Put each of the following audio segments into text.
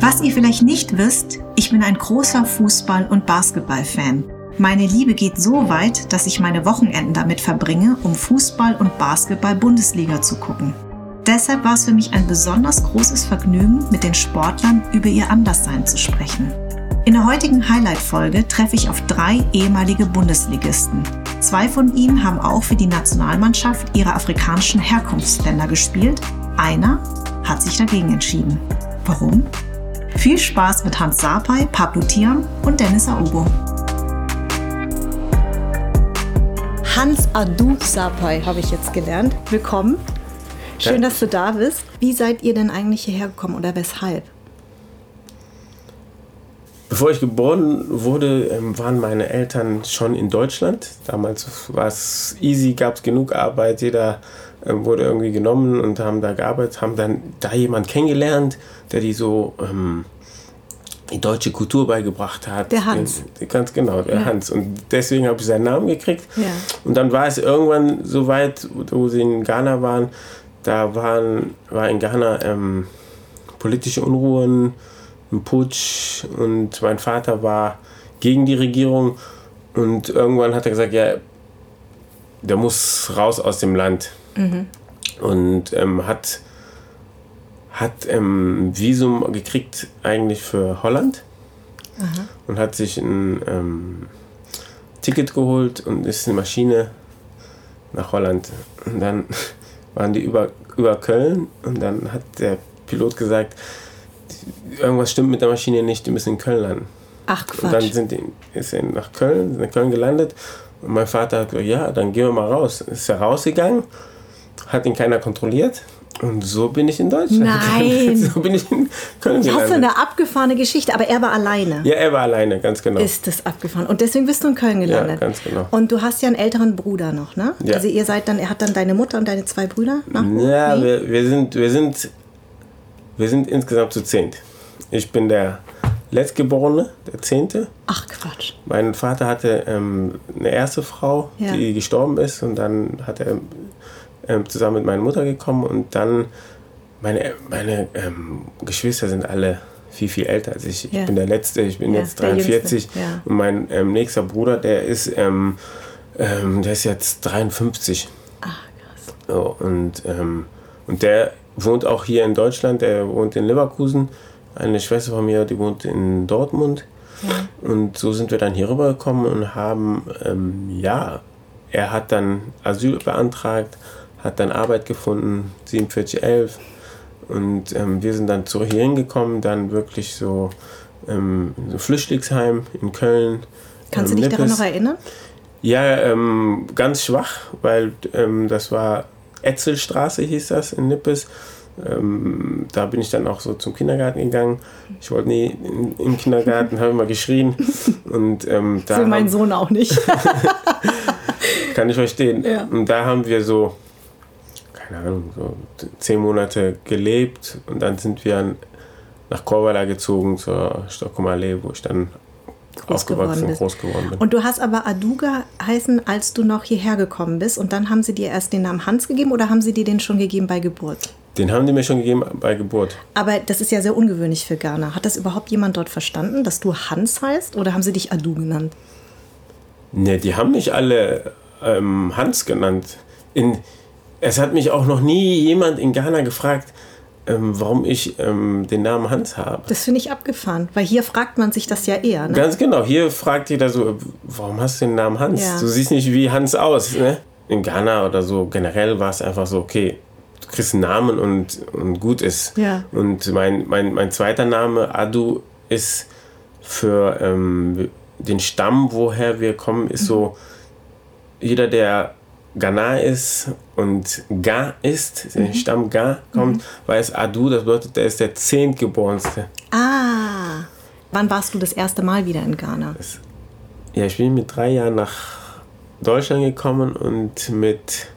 Was ihr vielleicht nicht wisst, ich bin ein großer Fußball- und Basketball-Fan. Meine Liebe geht so weit, dass ich meine Wochenenden damit verbringe, um Fußball und Basketball Bundesliga zu gucken. Deshalb war es für mich ein besonders großes Vergnügen, mit den Sportlern über ihr Anderssein zu sprechen. In der heutigen Highlight-Folge treffe ich auf drei ehemalige Bundesligisten. Zwei von ihnen haben auch für die Nationalmannschaft ihrer afrikanischen Herkunftsländer gespielt. Einer hat sich dagegen entschieden. Warum? Viel Spaß mit Hans Sapai, Pablo Tiam und Dennis Aogo. Hans Adu Sapai habe ich jetzt gelernt. Willkommen. Schön, dass du da bist. Wie seid ihr denn eigentlich hierher gekommen oder weshalb? Bevor ich geboren wurde, ähm, waren meine Eltern schon in Deutschland. Damals war es easy, gab es genug Arbeit, jeder wurde irgendwie genommen und haben da gearbeitet, haben dann da jemand kennengelernt, der die so ähm, die deutsche Kultur beigebracht hat. Der Hans. Ganz genau, der ja. Hans. Und deswegen habe ich seinen Namen gekriegt. Ja. Und dann war es irgendwann so weit, wo sie in Ghana waren, da waren, war in Ghana ähm, politische Unruhen, ein Putsch und mein Vater war gegen die Regierung und irgendwann hat er gesagt, ja, der muss raus aus dem Land mhm. und ähm, hat hat ähm, Visum gekriegt eigentlich für Holland Aha. und hat sich ein ähm, Ticket geholt und ist in Maschine nach Holland und dann waren die über, über Köln und dann hat der Pilot gesagt, irgendwas stimmt mit der Maschine nicht, die müssen in Köln landen. Ach Quatsch. Und dann sind die, ist er nach Köln, nach Köln gelandet und mein Vater hat gesagt, ja, dann gehen wir mal raus. Ist er rausgegangen, hat ihn keiner kontrolliert und so bin ich in Deutschland. Nein. so bin ich in Köln gelandet. Das ist eine abgefahrene Geschichte, aber er war alleine. Ja, er war alleine, ganz genau. Ist das abgefahren. Und deswegen bist du in Köln gelandet. Ja, ganz genau. Und du hast ja einen älteren Bruder noch, ne? Ja. Also ihr seid dann, er hat dann deine Mutter und deine zwei Brüder nach Ja, wir, wir, sind, wir, sind, wir sind insgesamt zu zehnt. Ich bin der Letztgeborene, der Zehnte. Ach Quatsch. Mein Vater hatte ähm, eine erste Frau, Ja. die gestorben ist und dann hat er ähm, zusammen mit meiner Mutter gekommen und dann meine, meine ähm, Geschwister sind alle viel, viel älter als ich. Ich Ja. bin der Letzte, ich bin Ja, jetzt der Jüngste, 43 ja. und mein ähm, nächster Bruder, der ist, ähm, ähm, der ist jetzt 53. Ach krass. So, und, ähm, und der wohnt auch hier in Deutschland, der wohnt in Leverkusen. Eine Schwester von mir, die wohnt in Dortmund. Und so sind wir dann hier rübergekommen und haben, ja, er hat dann Asyl beantragt, hat dann Arbeit gefunden, 4711. Und ähm, wir sind dann zurück hier hingekommen, dann wirklich so ähm, so Flüchtlingsheim in Köln. Kannst ähm, du dich daran Nippes. noch erinnern? Ja, ähm, ganz schwach, weil ähm, das war Etzelstraße hieß das in Nippes. Ähm, da bin ich dann auch so zum Kindergarten gegangen. Ich wollte nie in, im Kindergarten, habe immer geschrien. Und ähm, da Für meinen Sohn auch nicht. kann ich verstehen. Ja. Und da haben wir so, keine Ahnung, so zehn Monate gelebt und dann sind wir nach Korwala gezogen zur Stockholmer Allee, wo ich dann Groß geworden aufgewachsen und bist. groß geworden bin. Und du hast aber Aduga heißen, als du noch hierher gekommen bist. Und dann haben sie dir erst den Namen Hans gegeben oder haben sie dir den schon gegeben bei Geburt? Den haben die mir schon gegeben bei Geburt. Aber das ist ja sehr ungewöhnlich für Ghana. Hat das überhaupt jemand dort verstanden, dass du Hans heißt oder haben sie dich Adu genannt? Ne, die haben mich alle ähm, Hans genannt. In, es hat mich auch noch nie jemand in Ghana gefragt, ähm, warum ich ähm, den Namen Hans habe. Das finde ich abgefahren, weil hier fragt man sich das ja eher. Ne? Ganz genau, hier fragt jeder so, warum hast du den Namen Hans? Ja. Du siehst nicht wie Hans aus. Ne? In Ghana oder so generell war es einfach so, okay, du kriegst einen Namen und, und gut ist. Ja. Und mein, mein, mein zweiter Name, Adu, ist für ähm, den Stamm, woher wir kommen, ist so, jeder, der Ghana ist und Ga ist, der Stamm Ga kommt, weiß Adu, das bedeutet, der ist der Zehntgeborenste. Ah, wann warst du das erste Mal wieder in Ghana? Ja, ich bin mit drei Jahren nach Deutschland gekommen und mit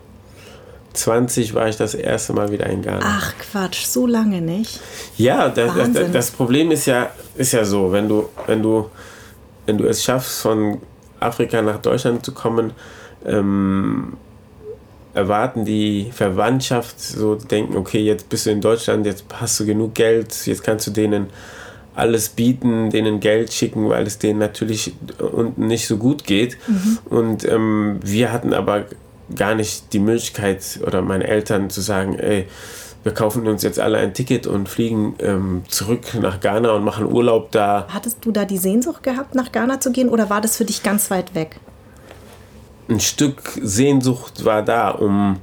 20 war ich das erste Mal wieder in Ghana. Ach Quatsch, so lange nicht. Ja, das, das, das Problem ist ja, ist ja so, wenn du, wenn du, wenn du es schaffst, von Afrika nach Deutschland zu kommen, ähm, erwarten die Verwandtschaft so, denken, okay, jetzt bist du in Deutschland, jetzt hast du genug Geld, jetzt kannst du denen alles bieten, denen Geld schicken, weil es denen natürlich unten nicht so gut geht. Mhm. Und ähm, wir hatten aber gar nicht die Möglichkeit oder meine Eltern zu sagen, ey, wir kaufen uns jetzt alle ein Ticket und fliegen ähm, zurück nach Ghana und machen Urlaub da. Hattest du da die Sehnsucht gehabt, nach Ghana zu gehen oder war das für dich ganz weit weg? Ein Stück Sehnsucht war da, um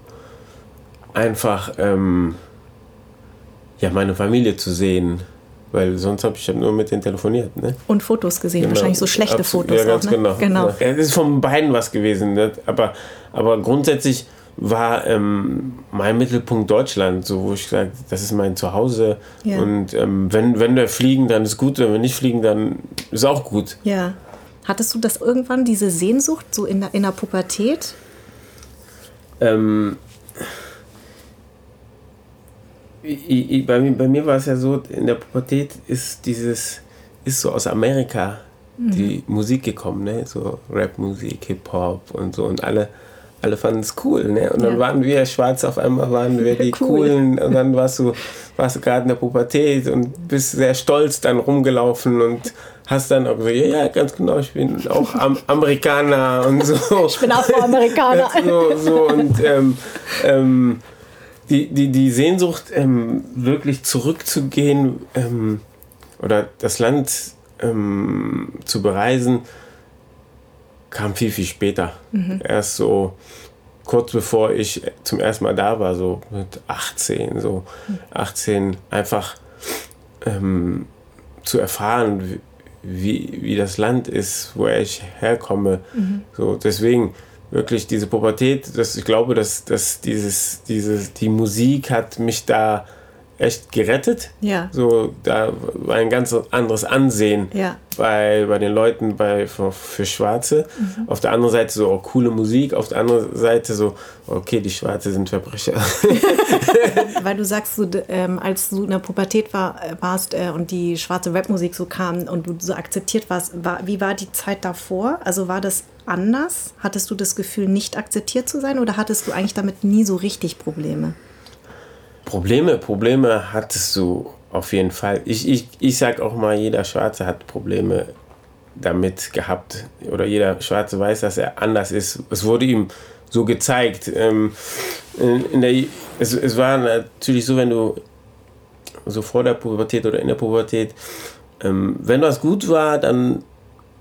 einfach ähm, ja, meine Familie zu sehen. Weil sonst habe ich ja nur mit denen telefoniert. Ne? Und Fotos gesehen, genau. wahrscheinlich so schlechte Absolut. Fotos. Ja, ganz auch, ne? genau. genau. Ja, es ist von beiden was gewesen. Ne? Aber, aber grundsätzlich war ähm, mein Mittelpunkt Deutschland, so wo ich gesagt das ist mein Zuhause. Ja. Und ähm, wenn, wenn wir fliegen, dann ist gut. Wenn wir nicht fliegen, dann ist auch gut. Ja. Hattest du das irgendwann, diese Sehnsucht, so in der, in der Pubertät? Ähm, ich, ich, bei, mir, bei mir war es ja so, in der Pubertät ist dieses, ist so aus Amerika mhm. die Musik gekommen, ne? So Rapmusik, Hip-Hop und so und alle, alle fanden es cool, ne? Und dann ja. waren wir schwarz, auf einmal waren wir die cool. coolen und dann warst du, warst du gerade in der Pubertät und bist sehr stolz dann rumgelaufen und hast dann auch gesagt, ja, ja, ganz genau, ich bin auch Am Amerikaner und so. Ich bin auch Amerikaner. so, so und ähm, ähm, die, die, die Sehnsucht, ähm, wirklich zurückzugehen ähm, oder das Land ähm, zu bereisen, kam viel, viel später. Mhm. Erst so kurz bevor ich zum ersten Mal da war, so mit 18, so 18, einfach ähm, zu erfahren, wie, wie das Land ist, woher ich herkomme. Mhm. So, deswegen wirklich diese Pubertät, dass ich glaube, dass, dass dieses, dieses, die Musik hat mich da echt gerettet. Ja. So, da war ein ganz anderes Ansehen ja. bei, bei den Leuten bei, für, für Schwarze. Mhm. Auf der anderen Seite so oh, coole Musik, auf der anderen Seite so, okay, die Schwarze sind Verbrecher. Weil du sagst, so, ähm, als du in der Pubertät war, äh, warst äh, und die schwarze Rapmusik so kam und du so akzeptiert warst, war, wie war die Zeit davor? Also war das anders? Hattest du das Gefühl, nicht akzeptiert zu sein oder hattest du eigentlich damit nie so richtig Probleme? Probleme, Probleme hattest du auf jeden Fall. Ich, ich, ich sag auch mal, jeder Schwarze hat Probleme damit gehabt. Oder jeder Schwarze weiß, dass er anders ist. Es wurde ihm so gezeigt. Ähm, in, der, es, es war natürlich so, wenn du so vor der Pubertät oder in der Pubertät, ähm, wenn was gut war, dann,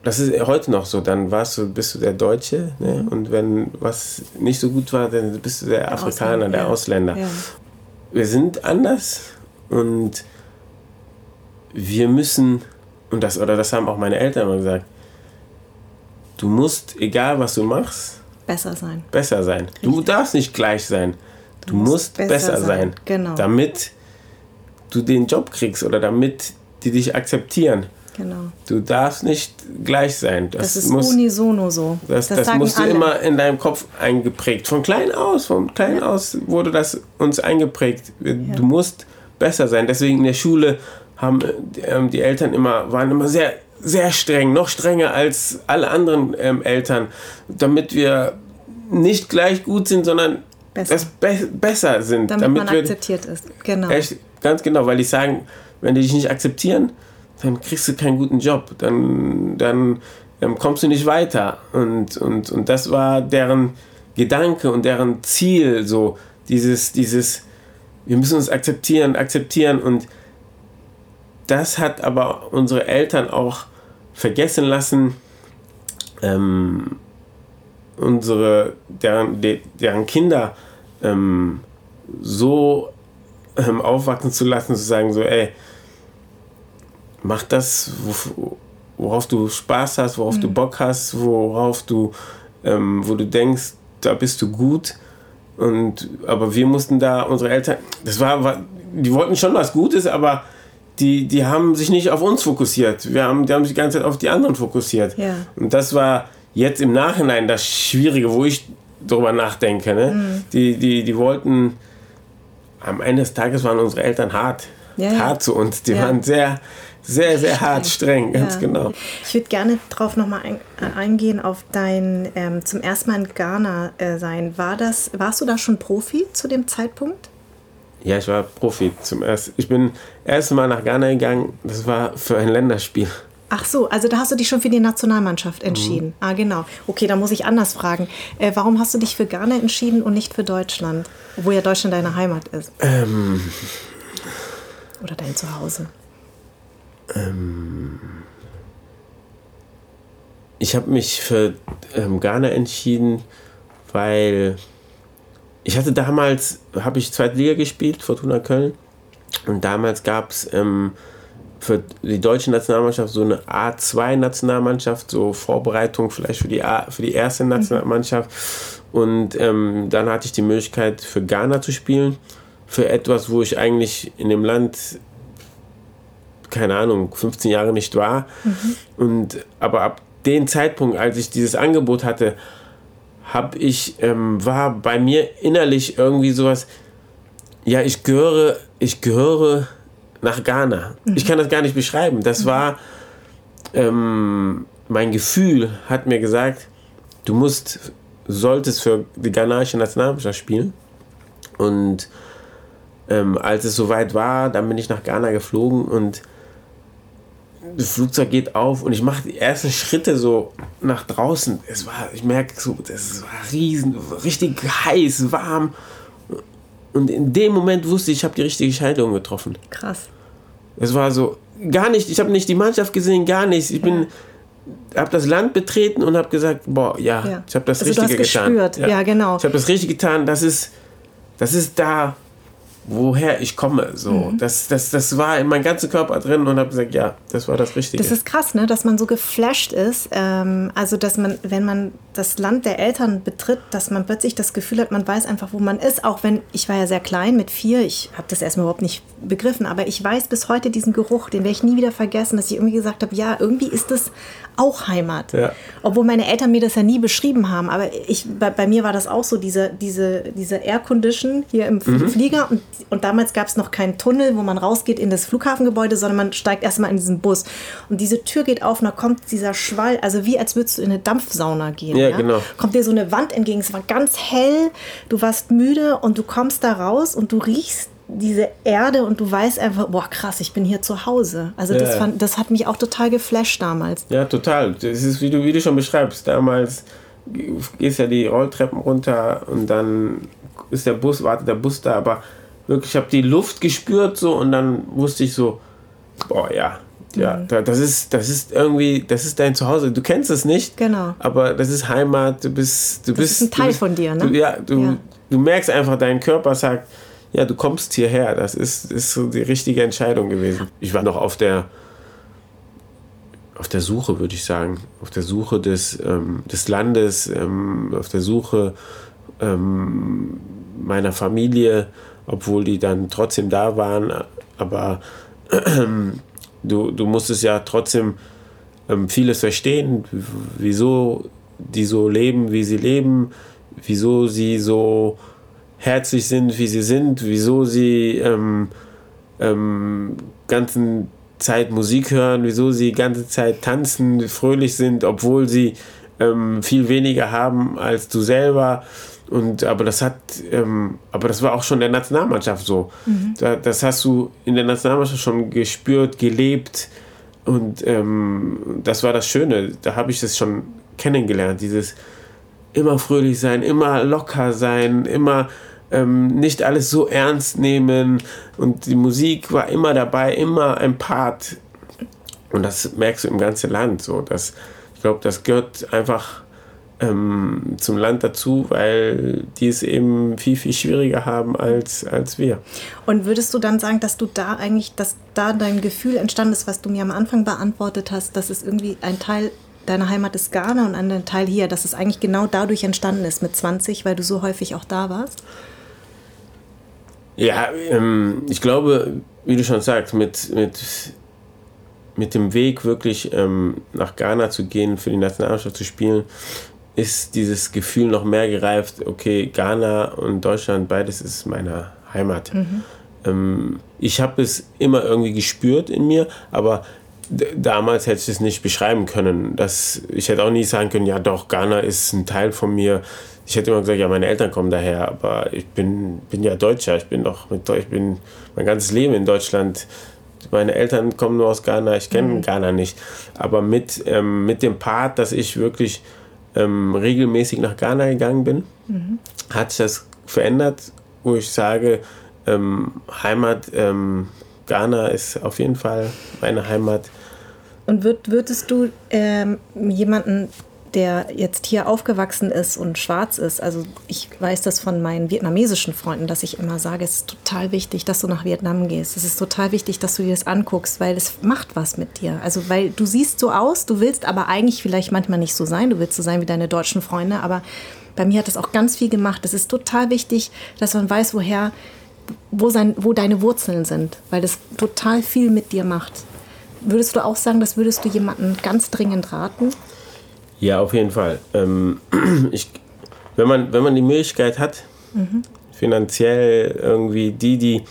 das ist heute noch so, dann warst du, bist du der Deutsche. Ne? Mhm. Und wenn was nicht so gut war, dann bist du der, der Afrikaner, Ausländer, der ja. Ausländer. Ja wir sind anders und wir müssen, und das, oder das haben auch meine Eltern immer gesagt, du musst, egal was du machst, besser sein. Besser sein. Richtig. Du darfst nicht gleich sein. Du, du musst, musst, besser, besser sein. sein. Genau. Damit du den Job kriegst oder damit die dich akzeptieren. Genau. Du darfst nicht gleich sein. Das, das ist muss, unisono so. Das, das, das musst du alle. immer in deinem Kopf eingeprägt. Von klein aus, von klein ja. aus wurde das uns eingeprägt. Ja. Du musst besser sein. Deswegen in der Schule haben ähm, die Eltern immer, waren immer sehr, sehr streng, noch strenger als alle anderen ähm, Eltern, damit wir nicht gleich gut sind, sondern besser, be besser sind. Damit, damit man akzeptiert ist. Genau. Echt, ganz genau, weil die sagen, wenn die dich nicht akzeptieren, dann kriegst du keinen guten Job, dann, dann ähm, kommst du nicht weiter. Und, und, und das war deren Gedanke und deren Ziel, so dieses, dieses, wir müssen uns akzeptieren, akzeptieren. Und das hat aber unsere Eltern auch vergessen lassen, ähm, unsere, deren, deren Kinder ähm, so ähm, aufwachsen zu lassen, zu sagen, so, ey, mach das, worauf du Spaß hast, worauf mhm. du Bock hast, worauf du, ähm, wo du denkst, da bist du gut. Und, aber wir mussten da, unsere Eltern, das war, war die wollten schon was Gutes, aber die, die haben sich nicht auf uns fokussiert. Wir haben, die haben sich die ganze Zeit auf die anderen fokussiert. Ja. Und das war jetzt im Nachhinein das Schwierige, wo ich darüber nachdenke. Ne? Mhm. Die, die, die wollten, am Ende des Tages waren unsere Eltern hart. Ja, hart ja. zu uns. Die waren sehr, sehr, sehr hart, streng, ganz ja. genau. Ich würde gerne darauf nochmal ein, äh, eingehen, auf dein ähm, zum ersten Mal in Ghana äh, sein. War das, warst du da schon Profi zu dem Zeitpunkt? Ja, ich war Profi zum ersten. Ich bin erst Mal nach Ghana gegangen. Das war für ein Länderspiel. Ach so, also da hast du dich schon für die Nationalmannschaft entschieden. Mhm. Ah, genau. Okay, da muss ich anders fragen. Äh, warum hast du dich für Ghana entschieden und nicht für Deutschland? Obwohl ja Deutschland deine Heimat ist. Ähm, Oder dein Zuhause. Ähm, ich habe mich für ähm, Ghana entschieden, weil ich hatte damals, habe ich zweite Liga gespielt, Fortuna Köln. Und damals gab es ähm, für die deutsche Nationalmannschaft so eine A2-Nationalmannschaft, so Vorbereitung vielleicht für die, A, für die erste mhm. Nationalmannschaft. Und ähm, dann hatte ich die Möglichkeit für Ghana zu spielen, für etwas, wo ich eigentlich in dem Land keine Ahnung, 15 Jahre nicht war. Mhm. Und aber ab dem Zeitpunkt, als ich dieses Angebot hatte, habe ich, ähm, war bei mir innerlich irgendwie sowas, ja, ich gehöre, ich gehöre nach Ghana. Mhm. Ich kann das gar nicht beschreiben. Das mhm. war, ähm, mein Gefühl hat mir gesagt, du musst, solltest für die ghanaische Nationalmannschaft spielen. Und ähm, als es soweit war, dann bin ich nach Ghana geflogen und das Flugzeug geht auf und ich mache die ersten Schritte so nach draußen. Es war, ich merke so, das war riesen, richtig heiß, warm. Und in dem Moment wusste ich, ich habe die richtige Entscheidung getroffen. Krass. Es war so, gar nicht, ich habe nicht die Mannschaft gesehen, gar nichts. Ich bin, habe das Land betreten und habe gesagt, boah, ja, ja. ich habe das also Richtige getan. Ja. ja, genau. Ich habe das Richtige getan, das ist, das ist da, woher ich komme. So, mhm. das, das, das war in meinem ganzen Körper drin und habe gesagt, ja, das war das Richtige. Das ist krass, ne? dass man so geflasht ist. Ähm, also, dass man, wenn man das Land der Eltern betritt, dass man plötzlich das Gefühl hat, man weiß einfach, wo man ist. Auch wenn, ich war ja sehr klein mit vier, ich habe das erstmal überhaupt nicht begriffen, aber ich weiß bis heute diesen Geruch, den werde ich nie wieder vergessen, dass ich irgendwie gesagt habe, ja, irgendwie ist das auch Heimat. Ja. Obwohl meine Eltern mir das ja nie beschrieben haben, aber ich, bei, bei mir war das auch so, diese, diese, diese Air Condition hier im mhm. Flieger und, und damals gab es noch keinen Tunnel, wo man rausgeht in das Flughafengebäude, sondern man steigt erstmal in diesen Bus und diese Tür geht auf und da kommt dieser Schwall, also wie als würdest du in eine Dampfsauna gehen. Ja, ja? genau. Kommt dir so eine Wand entgegen, es war ganz hell, du warst müde und du kommst da raus und du riechst diese Erde und du weißt einfach, boah, krass, ich bin hier zu Hause. Also ja. das, fand, das hat mich auch total geflasht damals. Ja, total. Das ist, wie du, wie du schon beschreibst, damals gehst ja die Rolltreppen runter und dann ist der Bus, wartet der Bus da, aber wirklich, ich habe die Luft gespürt so und dann wusste ich so, boah, ja, ja, mhm. das ist, das ist irgendwie, das ist dein Zuhause. Du kennst es nicht, genau. aber das ist Heimat. Du bist, du das bist ist ein Teil bist, von dir, ne? Du, ja, du, ja. du merkst einfach, dein Körper sagt, ja, du kommst hierher. Das ist, ist so die richtige Entscheidung gewesen. Ich war noch auf der, auf der Suche, würde ich sagen. Auf der Suche des, ähm, des Landes, ähm, auf der Suche ähm, meiner Familie, obwohl die dann trotzdem da waren. Aber du, du musstest ja trotzdem ähm, vieles verstehen, wieso die so leben, wie sie leben, wieso sie so herzlich sind, wie sie sind, wieso sie ähm, ähm, ganzen Zeit Musik hören, wieso sie die ganze Zeit tanzen, fröhlich sind, obwohl sie ähm, viel weniger haben als du selber. Und aber das hat, ähm, aber das war auch schon der Nationalmannschaft so. Mhm. Da, das hast du in der Nationalmannschaft schon gespürt, gelebt. Und ähm, das war das Schöne. Da habe ich das schon kennengelernt. Dieses immer fröhlich sein, immer locker sein, immer ähm, nicht alles so ernst nehmen und die Musik war immer dabei, immer ein Part. Und das merkst du im ganzen Land so. Dass, ich glaube, das gehört einfach ähm, zum Land dazu, weil die es eben viel, viel schwieriger haben als, als wir. Und würdest du dann sagen, dass du da eigentlich, dass da dein Gefühl entstanden ist, was du mir am Anfang beantwortet hast, dass es irgendwie ein Teil deiner Heimat ist Ghana und ein Teil hier, dass es eigentlich genau dadurch entstanden ist mit 20, weil du so häufig auch da warst? Ja, ähm, ich glaube, wie du schon sagst, mit, mit, mit dem Weg wirklich ähm, nach Ghana zu gehen, für die Nationalmannschaft zu spielen, ist dieses Gefühl noch mehr gereift, okay, Ghana und Deutschland, beides ist meine Heimat. Mhm. Ähm, ich habe es immer irgendwie gespürt in mir, aber damals hätte ich es nicht beschreiben können. Das, ich hätte auch nie sagen können, ja doch, Ghana ist ein Teil von mir. Ich hätte immer gesagt, ja, meine Eltern kommen daher, aber ich bin, bin ja Deutscher. Ich bin doch mit ich bin mein ganzes Leben in Deutschland. Meine Eltern kommen nur aus Ghana, ich kenne mhm. Ghana nicht. Aber mit, ähm, mit dem Part, dass ich wirklich ähm, regelmäßig nach Ghana gegangen bin, mhm. hat sich das verändert, wo ich sage, ähm, Heimat, ähm, Ghana ist auf jeden Fall meine Heimat. Und würd, würdest du ähm, jemanden, der jetzt hier aufgewachsen ist und schwarz ist, also ich weiß das von meinen vietnamesischen Freunden, dass ich immer sage, es ist total wichtig, dass du nach Vietnam gehst. Es ist total wichtig, dass du dir das anguckst, weil es macht was mit dir. Also weil du siehst so aus, du willst aber eigentlich vielleicht manchmal nicht so sein, du willst so sein wie deine deutschen Freunde, aber bei mir hat das auch ganz viel gemacht. Es ist total wichtig, dass man weiß, woher wo, sein, wo deine Wurzeln sind, weil das total viel mit dir macht. Würdest du auch sagen, das würdest du jemandem ganz dringend raten? Ja, auf jeden Fall. Ähm, ich, wenn, man, wenn man die Möglichkeit hat, mhm. finanziell irgendwie die, die,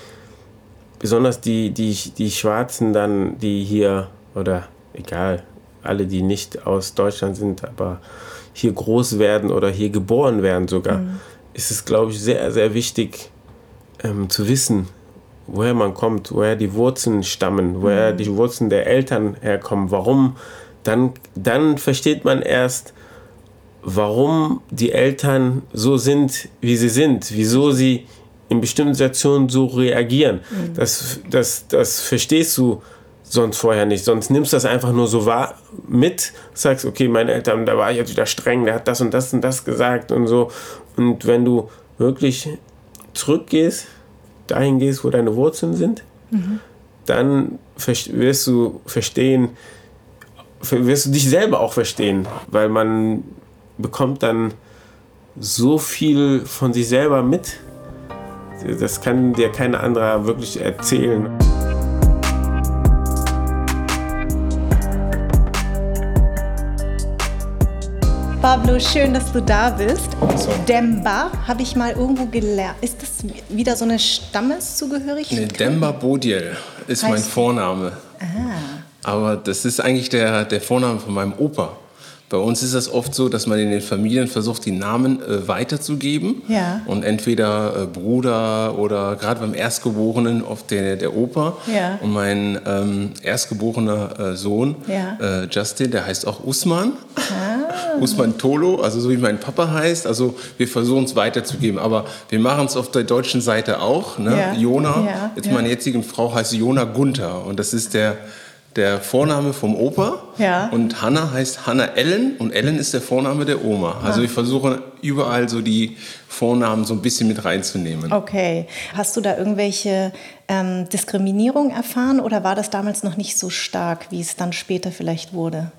besonders die, die, die Schwarzen dann, die hier, oder egal, alle, die nicht aus Deutschland sind, aber hier groß werden oder hier geboren werden sogar, mhm. ist es, glaube ich, sehr, sehr wichtig, ähm, zu wissen, woher man kommt, woher die Wurzeln stammen, woher mhm. die Wurzeln der Eltern herkommen, warum, dann, dann versteht man erst, warum die Eltern so sind, wie sie sind, wieso sie in bestimmten Situationen so reagieren. Mhm. Das, das, das verstehst du sonst vorher nicht. Sonst nimmst du das einfach nur so wahr mit, sagst, okay, meine Eltern, da war ich jetzt wieder streng, der hat das und das und das gesagt und so. Und wenn du wirklich zurückgehst, dahin gehst, wo deine Wurzeln sind, mhm. dann wirst du verstehen, wirst du dich selber auch verstehen, weil man bekommt dann so viel von sich selber mit. Das kann dir kein anderer wirklich erzählen. Pablo, schön, dass du da bist. So. Demba habe ich mal irgendwo gelernt. Ist das wieder so eine Stammeszugehörigkeit? Nee, Demba Bodiel ist heißt mein Vorname. Ah. Aber das ist eigentlich der, der Vorname von meinem Opa. Bei uns ist das oft so, dass man in den Familien versucht, die Namen äh, weiterzugeben. Ja. Und entweder äh, Bruder oder gerade beim Erstgeborenen oft der, der Opa. Ja. Und mein ähm, erstgeborener äh, Sohn, ja. Äh, Justin, der heißt auch Usman. Ah. Usman Tolo, also so wie mein Papa heißt. Also wir versuchen es weiterzugeben. Aber wir machen es auf der deutschen Seite auch. Ne? Ja. Jona, jetzt meine jetzige Frau heißt Jona Gunther. Und das ist der der Vorname vom Opa. Ja. Und Hanna heißt Hanna Ellen und Ellen ist der Vorname der Oma. Also ich versuche überall so die Vornamen so ein bisschen mit reinzunehmen. Okay. Hast du da irgendwelche ähm, Diskriminierung erfahren oder war das damals noch nicht so stark, wie es dann später vielleicht wurde?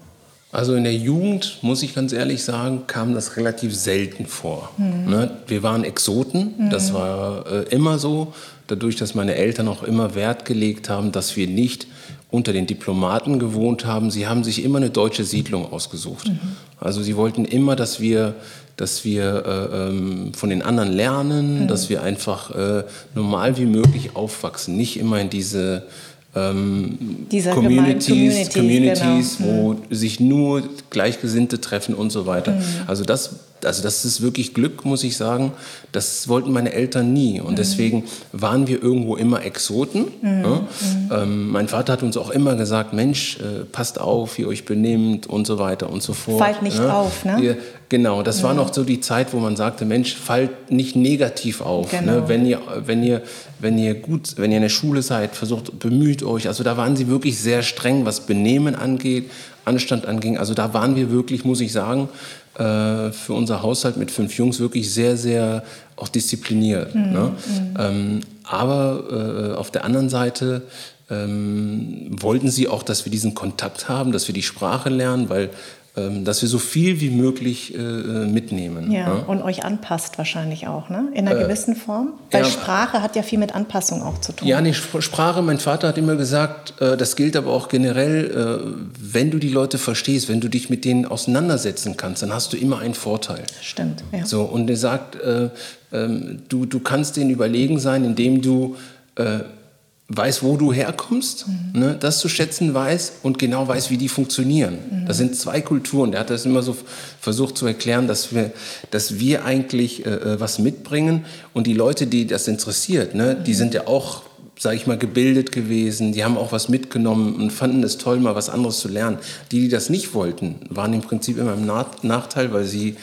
Also in der Jugend, muss ich ganz ehrlich sagen, kam das relativ selten vor. Mhm. Ne? Wir waren Exoten, mhm. das war äh, immer so. Dadurch, dass meine Eltern auch immer Wert gelegt haben, dass wir nicht unter den Diplomaten gewohnt haben, sie haben sich immer eine deutsche Siedlung ausgesucht. Mhm. Also sie wollten immer, dass wir, dass wir äh, ähm, von den anderen lernen, mhm. dass wir einfach äh, normal wie möglich aufwachsen, nicht immer in diese ähm, Communities, Communities, Communities genau. wo mhm. sich nur Gleichgesinnte treffen und so weiter. Mhm. Also das also das ist wirklich Glück, muss ich sagen. Das wollten meine Eltern nie. Und mhm. deswegen waren wir irgendwo immer Exoten. Mhm. Ja? Mhm. Ähm, mein Vater hat uns auch immer gesagt, Mensch, äh, passt auf, wie ihr euch benimmt und so weiter und so fort. Fallt nicht ja? auf, ne? Ihr, genau, das ja. war noch so die Zeit, wo man sagte, Mensch, fallt nicht negativ auf. Ne? Genau. Ne? Wenn, ihr, wenn, ihr, wenn ihr gut, wenn ihr in der Schule seid, versucht, bemüht euch. Also da waren sie wirklich sehr streng, was Benehmen angeht, Anstand anging. Also da waren wir wirklich, muss ich sagen, äh, für unser Haushalt mit fünf Jungs wirklich sehr, sehr auch diszipliniert. Mhm. Ne? Mhm. Ähm, aber äh, auf der anderen Seite ähm, wollten sie auch, dass wir diesen Kontakt haben, dass wir die Sprache lernen, weil dass wir so viel wie möglich äh, mitnehmen. Ja, ne? und euch anpasst wahrscheinlich auch, ne? In einer äh, gewissen Form. Weil ja, Sprache hat ja viel mit Anpassung auch zu tun. Ja, nee, Sprache, mein Vater hat immer gesagt, äh, das gilt aber auch generell, äh, wenn du die Leute verstehst, wenn du dich mit denen auseinandersetzen kannst, dann hast du immer einen Vorteil. Stimmt, ja. So, und er sagt, äh, ähm, du, du kannst denen überlegen sein, indem du äh, weiß, wo du herkommst, mhm. ne, das zu schätzen weiß und genau weiß, wie die funktionieren. Mhm. Das sind zwei Kulturen. Der hat das immer so versucht zu erklären, dass wir, dass wir eigentlich äh, äh was mitbringen und die Leute, die das interessiert, ne, mhm. die sind ja auch sage ich mal, gebildet gewesen, die haben auch was mitgenommen und fanden es toll, mal was anderes zu lernen. Die, die das nicht wollten, waren im Prinzip immer im Nachteil, weil sie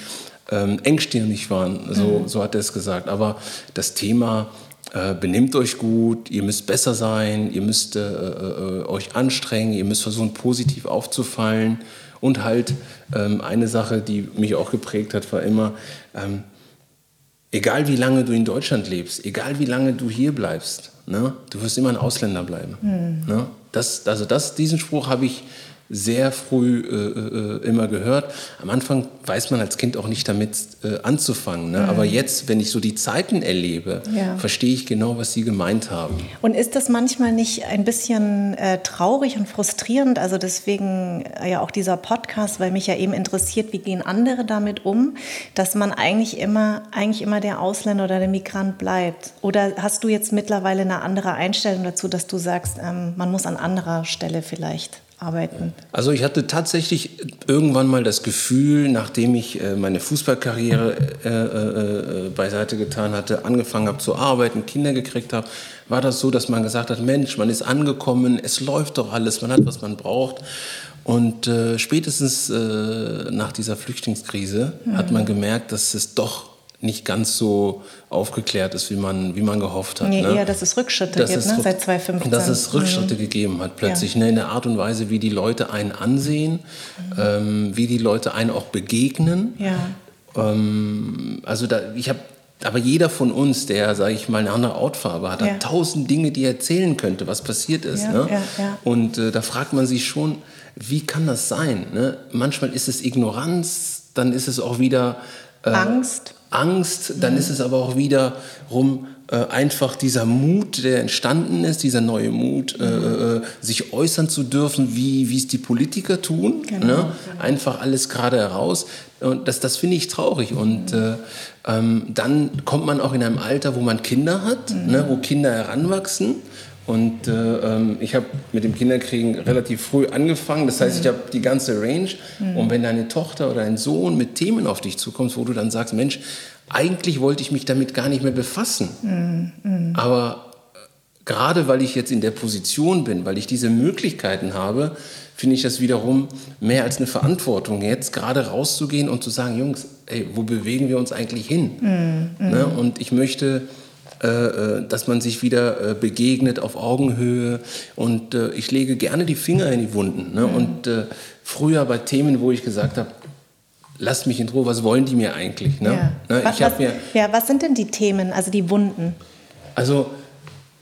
ähm, engstirnig waren, so, mhm. so hat er es gesagt. Aber das Thema äh, benimmt euch gut, ihr müsst besser sein, ihr müsst äh, äh, euch anstrengen, ihr müsst versuchen, positiv aufzufallen. Und halt ähm, eine Sache, die mich auch geprägt hat, war immer, ähm, egal wie lange du in Deutschland lebst, egal wie lange du hier bleibst, ne, du wirst immer ein Ausländer bleiben. Mhm. Ne? Das, also das, diesen Spruch habe ich sehr früh äh, äh, immer gehört. Am Anfang weiß man als Kind auch nicht damit äh, anzufangen. Ne? Mhm. Aber jetzt, wenn ich so die Zeiten erlebe, ja. verstehe ich genau, was Sie gemeint haben. Und ist das manchmal nicht ein bisschen äh, traurig und frustrierend? Also deswegen äh, ja auch dieser Podcast, weil mich ja eben interessiert, wie gehen andere damit um, dass man eigentlich immer, eigentlich immer der Ausländer oder der Migrant bleibt? Oder hast du jetzt mittlerweile eine andere Einstellung dazu, dass du sagst, ähm, man muss an anderer Stelle vielleicht arbeiten? Also ich hatte tatsächlich irgendwann mal das Gefühl, nachdem ich äh, meine Fußballkarriere äh, äh, beiseite getan hatte, angefangen habe zu arbeiten, Kinder gekriegt habe, war das so, dass man gesagt hat, Mensch, man ist angekommen, es läuft doch alles, man hat, was man braucht. Und spätestens nach dieser Flüchtlingskrise mhm. hat man gemerkt, dass es doch nicht ganz so aufgeklärt ist, wie man, wie man gehofft hat. Nee, ne? eher, dass es Rückschritte dass gibt, es, ne? seit 2015. Dass es Rückschritte mhm. gegeben hat plötzlich, ja. ne? in der Art und Weise, wie die Leute einen ansehen, mhm. ähm, wie die Leute einen auch begegnen. Ja. Ähm, also da, ich habe aber jeder von uns, der, sage ich mal, eine andere Hautfarbe hat, ja. hat tausend Dinge, die er erzählen könnte, was passiert ist. Ja, ne? ja, Und äh, da fragt man sich schon, wie kann das sein? Ne? Manchmal ist es Ignoranz, dann ist es auch wieder äh, Angst. Angst, dann mhm. ist es aber auch wiederum äh, einfach dieser Mut, der entstanden ist, dieser neue Mut, mhm. äh, sich äußern zu dürfen, wie, wie es die Politiker tun. Genau, ne? genau. Einfach alles gerade heraus. Und das, das finde ich traurig. Und mhm. äh, ähm, dann kommt man auch in einem Alter, wo man Kinder hat, mhm. ne? wo Kinder heranwachsen. Und äh, ähm, ich habe mit dem Kinderkriegen relativ früh angefangen. Das heißt, ich habe die ganze Range. Mhm. Und wenn deine Tochter oder ein Sohn mit Themen auf dich zukommt, wo du dann sagst, Mensch, eigentlich wollte ich mich damit gar nicht mehr befassen. Mhm. Aber äh, gerade weil ich jetzt in der Position bin, weil ich diese Möglichkeiten habe, finde ich das wiederum mehr als eine Verantwortung, jetzt gerade rauszugehen und zu sagen, Jungs, ey, wo bewegen wir uns eigentlich hin? Mhm. Ne? Und ich möchte dass man sich wieder äh, begegnet auf Augenhöhe. Und ich lege gerne die Finger in die Wunden. Ne? Mhm. Und früher bei Themen, wo ich gesagt habe, lasst mich in Ruhe, was wollen die mir eigentlich? Ne? Ja. Ne? Was, was, mir, ja, was sind denn die Themen, also die Wunden? Also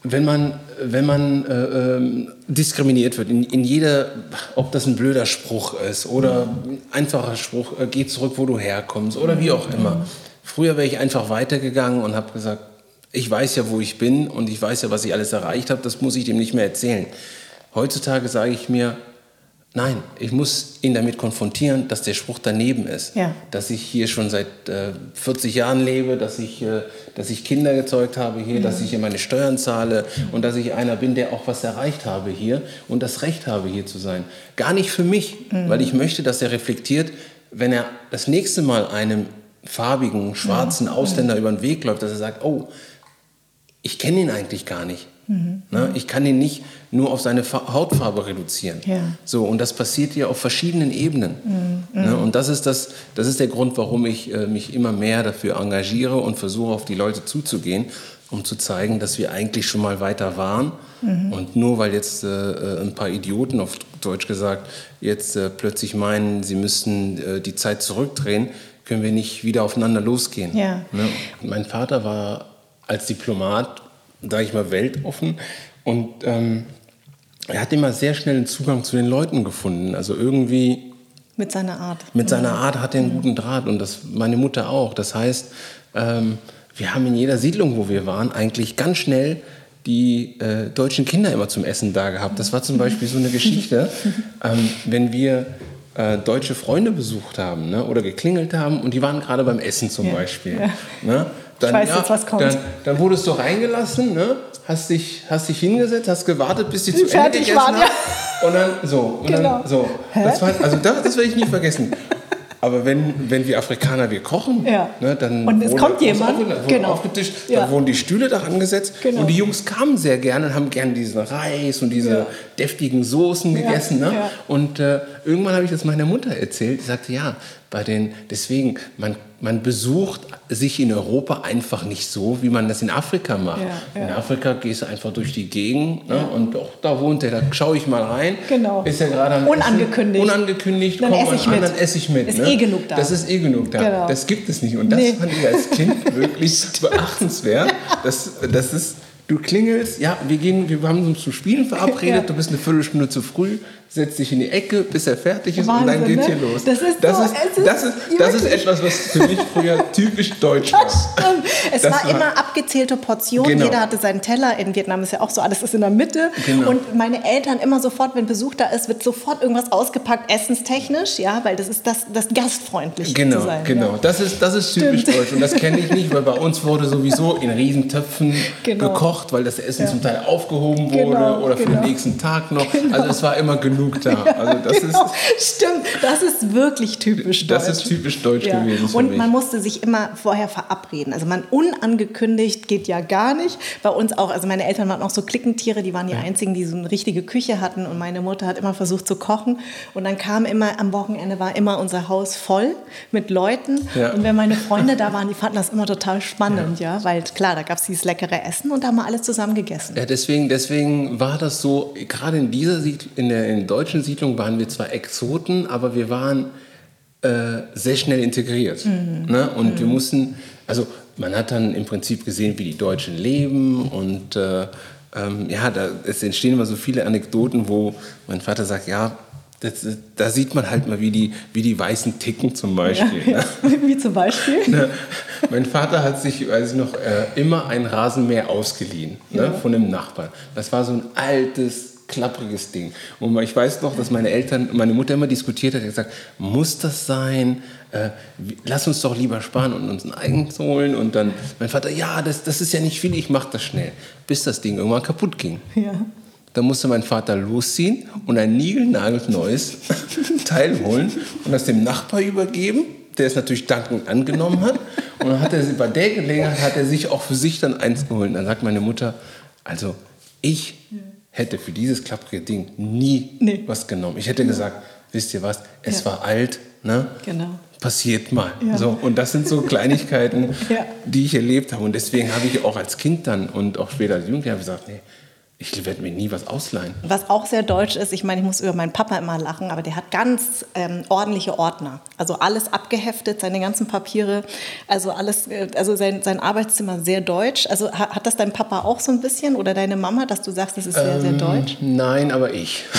wenn man, wenn man äh, ähm, diskriminiert wird, in, in, jeder, ob das ein blöder Spruch ist oder ein einfacher Spruch, äh, geh zurück, wo du herkommst oder wie auch immer. Früher wäre ich einfach weitergegangen und habe gesagt, ich weiß ja, wo ich bin und ich weiß ja, was ich alles erreicht habe, das muss ich dem nicht mehr erzählen. Heutzutage sage ich mir, nein, ich muss ihn damit konfrontieren, dass der Spruch daneben ist. Ja. Dass ich hier schon seit äh, 40 Jahren lebe, dass ich, äh, dass ich Kinder gezeugt habe hier, mhm. dass ich hier meine Steuern zahle und dass ich einer bin, der auch was erreicht habe hier und das Recht habe, hier zu sein. Gar nicht für mich, mhm. weil ich möchte, dass er reflektiert, wenn er das nächste Mal einem farbigen, schwarzen mhm. Ausländer über den Weg läuft, dass er sagt, oh, ich kenne ihn eigentlich gar nicht. Mhm. Ne? Ich kann ihn nicht nur auf seine Hautfarbe reduzieren. Ja. So, und das passiert hier auf verschiedenen Ebenen. Mhm. Ne? Und das ist, das, das ist der Grund, warum ich äh, mich immer mehr dafür engagiere und versuche, auf die Leute zuzugehen, um zu zeigen, dass wir eigentlich schon mal weiter waren. Mhm. Und nur weil jetzt äh, äh ein paar Idioten, auf Deutsch gesagt, jetzt äh, plötzlich meinen, sie müssten äh, die Zeit zurückdrehen, können wir nicht wieder aufeinander losgehen. Ja. Ne? Mein Vater war als Diplomat, sage ich mal, weltoffen. Und ähm, er hat immer sehr schnell einen Zugang zu den Leuten gefunden. Also irgendwie. Mit seiner Art. Mit seiner Art hat er einen guten Draht und das meine Mutter auch. Das heißt, ähm, wir haben in jeder Siedlung, wo wir waren, eigentlich ganz schnell die äh, deutschen Kinder immer zum Essen da gehabt. Das war zum Beispiel so eine Geschichte, ähm, wenn wir äh, deutsche Freunde besucht haben ne, oder geklingelt haben und die waren gerade beim Essen zum ja. Beispiel. Ja. Ne? Dann, ich weiß jetzt, was kommt. Dann, dann wurdest du reingelassen, ne? hast, dich, hast dich hingesetzt, hast gewartet, bis die zu Ende fertig gegessen waren, ja. Und dann so. Und Genau. dann so. Das war, also das, das werde ich nie vergessen. Aber wenn, wenn wir Afrikaner, wir kochen, Ja. ne, dann Und es kommt jemand, Auf, genau. aufgetischt, Ja. dann wurden die Stühle da angesetzt Genau. und die Jungs kamen sehr gerne und haben gerne diesen Reis und diese Ja. deftigen Soßen gegessen. Ne? Und äh, irgendwann habe ich das meiner Mutter erzählt. Die sagte, ja, bei den, deswegen, man, man besucht sich in Europa einfach nicht so, wie man das in Afrika macht. Ja, In ja. Afrika gehst du einfach durch die Gegend ne? und auch da wohnt er, da schaue ich mal rein. Genau. Ist er gerade Unangekündigt. Essen? Unangekündigt. Dann komm esse ich an, mit. Dann esse ich mit. Ist ne? eh genug da. Das ist eh genug da. Genau. Das gibt es nicht. Und das Nee. fand ich als Kind wirklich beachtenswert. Das, das ist, du klingelst, ja, wir, gehen, wir haben uns zum Spielen verabredet, Ja. du bist eine Viertelstunde zu früh, setzt dich in die Ecke, bis er fertig ist und dann Wahnsinn, geht ne? hier los. Das ist das, so, ist, ist das, ist, das ist etwas, was für mich früher typisch deutsch war. Es Das war, immer abgezählte Portionen. Genau. Jeder hatte seinen Teller. In Vietnam ist ja auch so, alles ist in der Mitte. Genau. Und meine Eltern immer sofort, wenn Besuch da ist, wird sofort irgendwas ausgepackt, essenstechnisch, ja, weil das ist das, das gastfreundlich Genau, zu sein. genau. Ja. Das ist, das ist typisch Stimmt. deutsch und das kenne ich nicht, weil bei uns wurde sowieso in Riesentöpfen Genau. gekocht, weil das Essen Ja. zum Teil aufgehoben wurde Genau, oder für genau. den nächsten Tag noch. Also es war immer genug da. Also das genau. ist Stimmt, das ist wirklich typisch deutsch. das ist typisch deutsch Ja. gewesen für Und man musste sich immer vorher verabreden. Also man unangekündigt geht ja gar nicht. Bei uns auch, also meine Eltern waren auch so Klickentiere, die waren die einzigen, die so eine richtige Küche hatten und meine Mutter hat immer versucht zu kochen und dann kam immer am Wochenende war immer unser Haus voll mit Leuten Ja. und wenn meine Freunde da waren, die fanden das immer total spannend, ja, weil klar, da gab es dieses leckere Essen und da haben wir alles zusammen gegessen. Ja, deswegen, deswegen war das so, gerade in dieser Siedlung, in der in der deutschen Siedlung waren wir zwar Exoten, aber wir waren äh, sehr schnell integriert. Ne? Und wir mussten, also man hat dann im Prinzip gesehen, wie die Deutschen leben und äh, ähm, ja, da, es entstehen immer so viele Anekdoten, wo mein Vater sagt, ja, das, da sieht man halt mal, wie die, wie die Weißen ticken zum Beispiel. Ja, Ne? ja. Wie zum Beispiel? Ne? Mein Vater hat sich, weiß ich noch, äh, immer ein Rasenmäher ausgeliehen ne, von einem Nachbarn. Das war so ein altes, klappriges Ding. Und ich weiß noch, dass meine Eltern, meine Mutter immer diskutiert hat, hat gesagt, muss das sein? Äh, lass uns doch lieber sparen und uns ein eigenes holen. Und dann mein Vater, ja, das, das ist ja nicht viel, ich mach das schnell. Bis das Ding irgendwann kaputt ging. Ja. Da musste mein Vater losziehen und ein niegelnagelneues Teil holen und das dem Nachbar übergeben, der es natürlich dankend angenommen hat. Und dann hat er bei der Gelegenheit hat er sich auch für sich dann eins geholt. Und dann sagt meine Mutter, also ich hätte für dieses klapprige Ding nie Nee. was genommen. Ich hätte gesagt, wisst ihr was, es Ja. war alt, ne? Genau. Passiert mal. Ja. So, und das sind so Kleinigkeiten, Ja. die ich erlebt habe. Und deswegen habe ich auch als Kind dann und auch später als Jugendlicher gesagt, nee, ich werde mir nie was ausleihen. Was auch sehr deutsch ist, ich meine, ich muss über meinen Papa immer lachen, aber der hat ganz ähm, ordentliche Ordner. Also alles abgeheftet, seine ganzen Papiere, also alles, äh, also sein, sein Arbeitszimmer sehr deutsch. Also ha- hat das dein Papa auch so ein bisschen oder deine Mama, dass du sagst, das ist sehr, sehr deutsch? Nein, aber ich.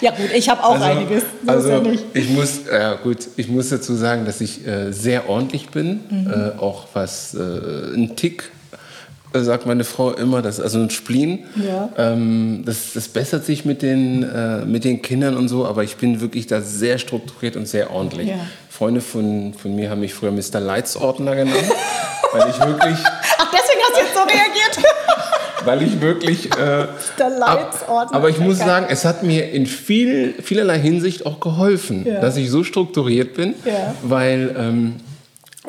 Ja gut, ich habe auch einiges. So also ja ich muss, ja gut, ich muss dazu sagen, dass ich äh, sehr ordentlich bin, Mhm. äh, auch was äh, ein Tick äh, sagt meine Frau immer, das also ein Spleen. Ja. Ähm, das, das bessert sich mit den, äh, mit den Kindern und so, aber ich bin wirklich da sehr strukturiert und sehr ordentlich. Ja. Freunde von, von mir haben mich früher Mr. Leitsordner genannt, weil ich wirklich, Ach, deswegen hast du jetzt so reagiert. weil ich wirklich. Äh, ab- aber ich muss sagen, es hat mir in viel, vielerlei Hinsicht auch geholfen, Ja. dass ich so strukturiert bin, Ja. weil ähm,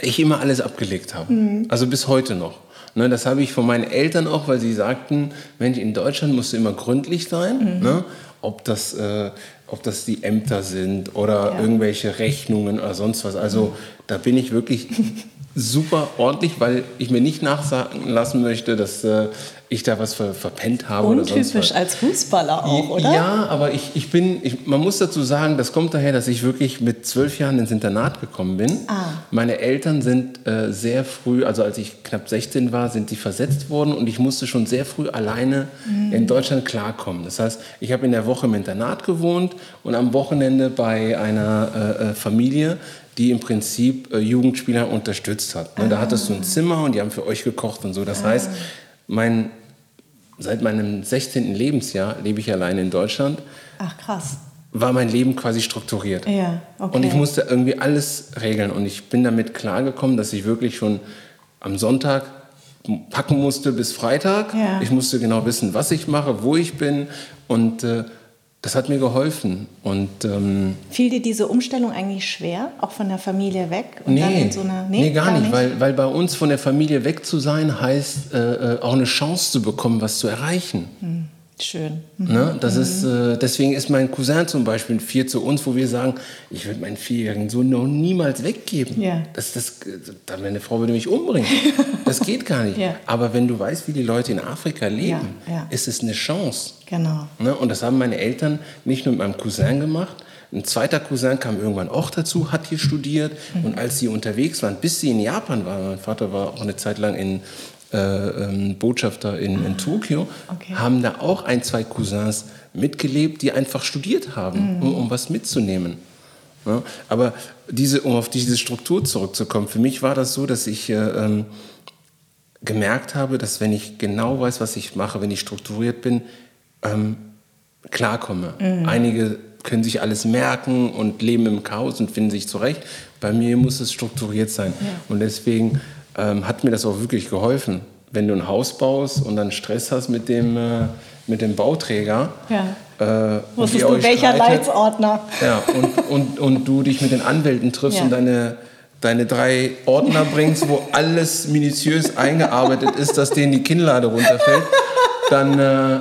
ich immer alles abgelegt habe. Mhm. Also bis heute noch. Ne, das habe ich von meinen Eltern auch, weil sie sagten, Mensch, in Deutschland musst du immer gründlich sein. Mhm. Ne? Ob, das, äh, ob das die Ämter sind oder Ja. irgendwelche Rechnungen oder sonst was. Also da bin ich wirklich super ordentlich, weil ich mir nicht nachsagen lassen möchte, dass äh, ich da was ver verpennt habe oder sonst Untypisch als Fußballer auch, oder? Ja, aber ich, ich bin, ich, man muss dazu sagen, das kommt daher, dass ich wirklich mit zwölf Jahren ins Internat gekommen bin. Ah. Meine Eltern sind äh, sehr früh, also als ich knapp 16 war, sind die versetzt worden und ich musste schon sehr früh alleine Mhm. in Deutschland klarkommen. Das heißt, ich habe in der Woche im Internat gewohnt und am Wochenende bei einer äh, äh, Familie, die im Prinzip äh, Jugendspieler unterstützt hat. Ne? Da hattest du ein Zimmer und die haben für euch gekocht und so. Das heißt, mein, seit meinem 16. Lebensjahr lebe ich alleine in Deutschland. Ach krass. war mein Leben quasi strukturiert. Ja, okay. Und ich musste irgendwie alles regeln. Und ich bin damit klargekommen, dass ich wirklich schon am Sonntag packen musste bis Freitag. Ja. Ich musste genau wissen, was ich mache, wo ich bin. Und äh, das hat mir geholfen. Und ähm, Fiel dir diese Umstellung eigentlich schwer, auch von der Familie weg? Und dann nee, in so einer, nee, gar, nicht, Weil, weil bei uns von der Familie weg zu sein heißt, äh, äh, auch eine Chance zu bekommen, was zu erreichen. Schön. Ne? Das ist, äh, deswegen ist mein Cousin zum Beispiel ein Vier zu uns, wo wir sagen, ich würde meinen vierjährigen Sohn noch niemals weggeben. Ja. Das, das, dann meine Frau würde mich umbringen. Das geht gar nicht. Ja. Aber wenn du weißt, wie die Leute in Afrika leben, ja. ist es eine Chance. Genau. Ne? Und das haben meine Eltern nicht nur mit meinem Cousin gemacht. Ein zweiter Cousin kam irgendwann auch dazu, hat hier studiert. Mhm. Und als sie unterwegs waren, bis sie in Japan waren, mein Vater war auch eine Zeit lang in, äh, ähm, Botschafter in, in Tokio, okay. haben da auch ein, zwei Cousins mitgelebt, die einfach studiert haben, Mhm. um, um was mitzunehmen. Ja? Aber diese, um auf diese Struktur zurückzukommen, für mich war das so, dass ich äh, ähm, gemerkt habe, dass wenn ich genau weiß, was ich mache, wenn ich strukturiert bin, ähm, klarkomme. Einige können sich alles merken und leben im Chaos und finden sich zurecht. Bei mir muss es strukturiert sein. Und deswegen ähm, hat mir das auch wirklich geholfen. Wenn du ein Haus baust und dann Stress hast mit dem, äh, mit dem Bauträger, Ja. äh, Wusstest du, welcher streitet, Leitsordner? ja, und, und, und du dich mit den Anwälten triffst Ja. und deine, deine drei Ordner bringst, wo alles minutiös eingearbeitet ist, dass denen die Kinnlade runterfällt, dann äh,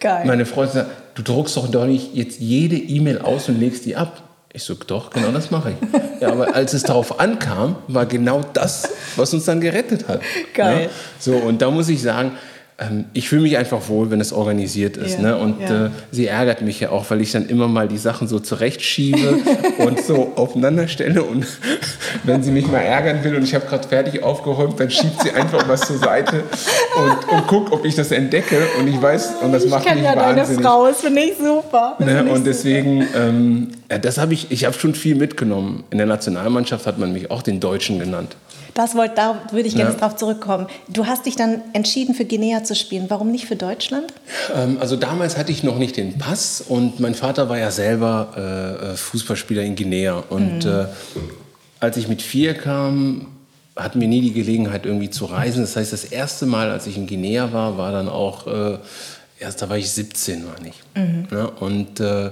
Geil. meine Freundin sagt, du druckst doch doch nicht jetzt jede E-Mail aus und legst die ab. Ich so, doch, genau das mache ich. Ja, aber als es darauf ankam, war genau das, was uns dann gerettet hat. Geil. Ja? So, und da muss ich sagen, ähm, ich fühle mich einfach wohl, wenn es organisiert ist. Ja, Ne? Und ja. äh, sie ärgert mich ja auch, weil ich dann immer mal die Sachen so zurechtschiebe und so aufeinander stelle. Und wenn sie mich mal ärgern will und ich habe gerade fertig aufgeräumt, dann schiebt sie einfach was zur Seite und, und guckt, ob ich das entdecke. Und ich weiß, und das ich macht kenne mich ja deine wahnsinnig. Frau, das finde ich super. Ne? finde ich Und deswegen, ähm, ja, das habe ich, ich habe schon viel mitgenommen. In der Nationalmannschaft hat man mich auch den Deutschen genannt. Das wollte, da würde ich gerne Ja. drauf zurückkommen. Du hast dich dann entschieden, für Guinea zu spielen. Warum nicht für Deutschland? Ähm, also damals hatte ich noch nicht den Pass und mein Vater war ja selber äh, äh, Fußballspieler in Guinea. Und äh, als ich mit vier kam, hatten wir nie die Gelegenheit irgendwie zu reisen. Das heißt, das erste Mal, als ich in Guinea war, war dann auch, äh, erst da war ich 17, meine ich. Ja, und äh,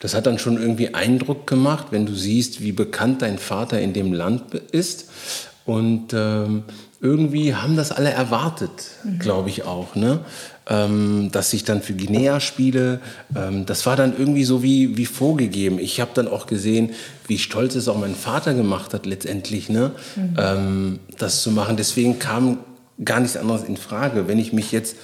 das hat dann schon irgendwie Eindruck gemacht, wenn du siehst, wie bekannt dein Vater in dem Land ist. Und ähm, irgendwie haben das alle erwartet, glaube ich auch, ne? ähm, dass ich dann für Guinea spiele. Ähm, das war dann irgendwie so wie, wie vorgegeben. Ich habe dann auch gesehen, wie stolz es auch mein Vater gemacht hat letztendlich, ne? ähm, das zu machen. Deswegen kam gar nichts anderes in Frage. Wenn ich mich jetzt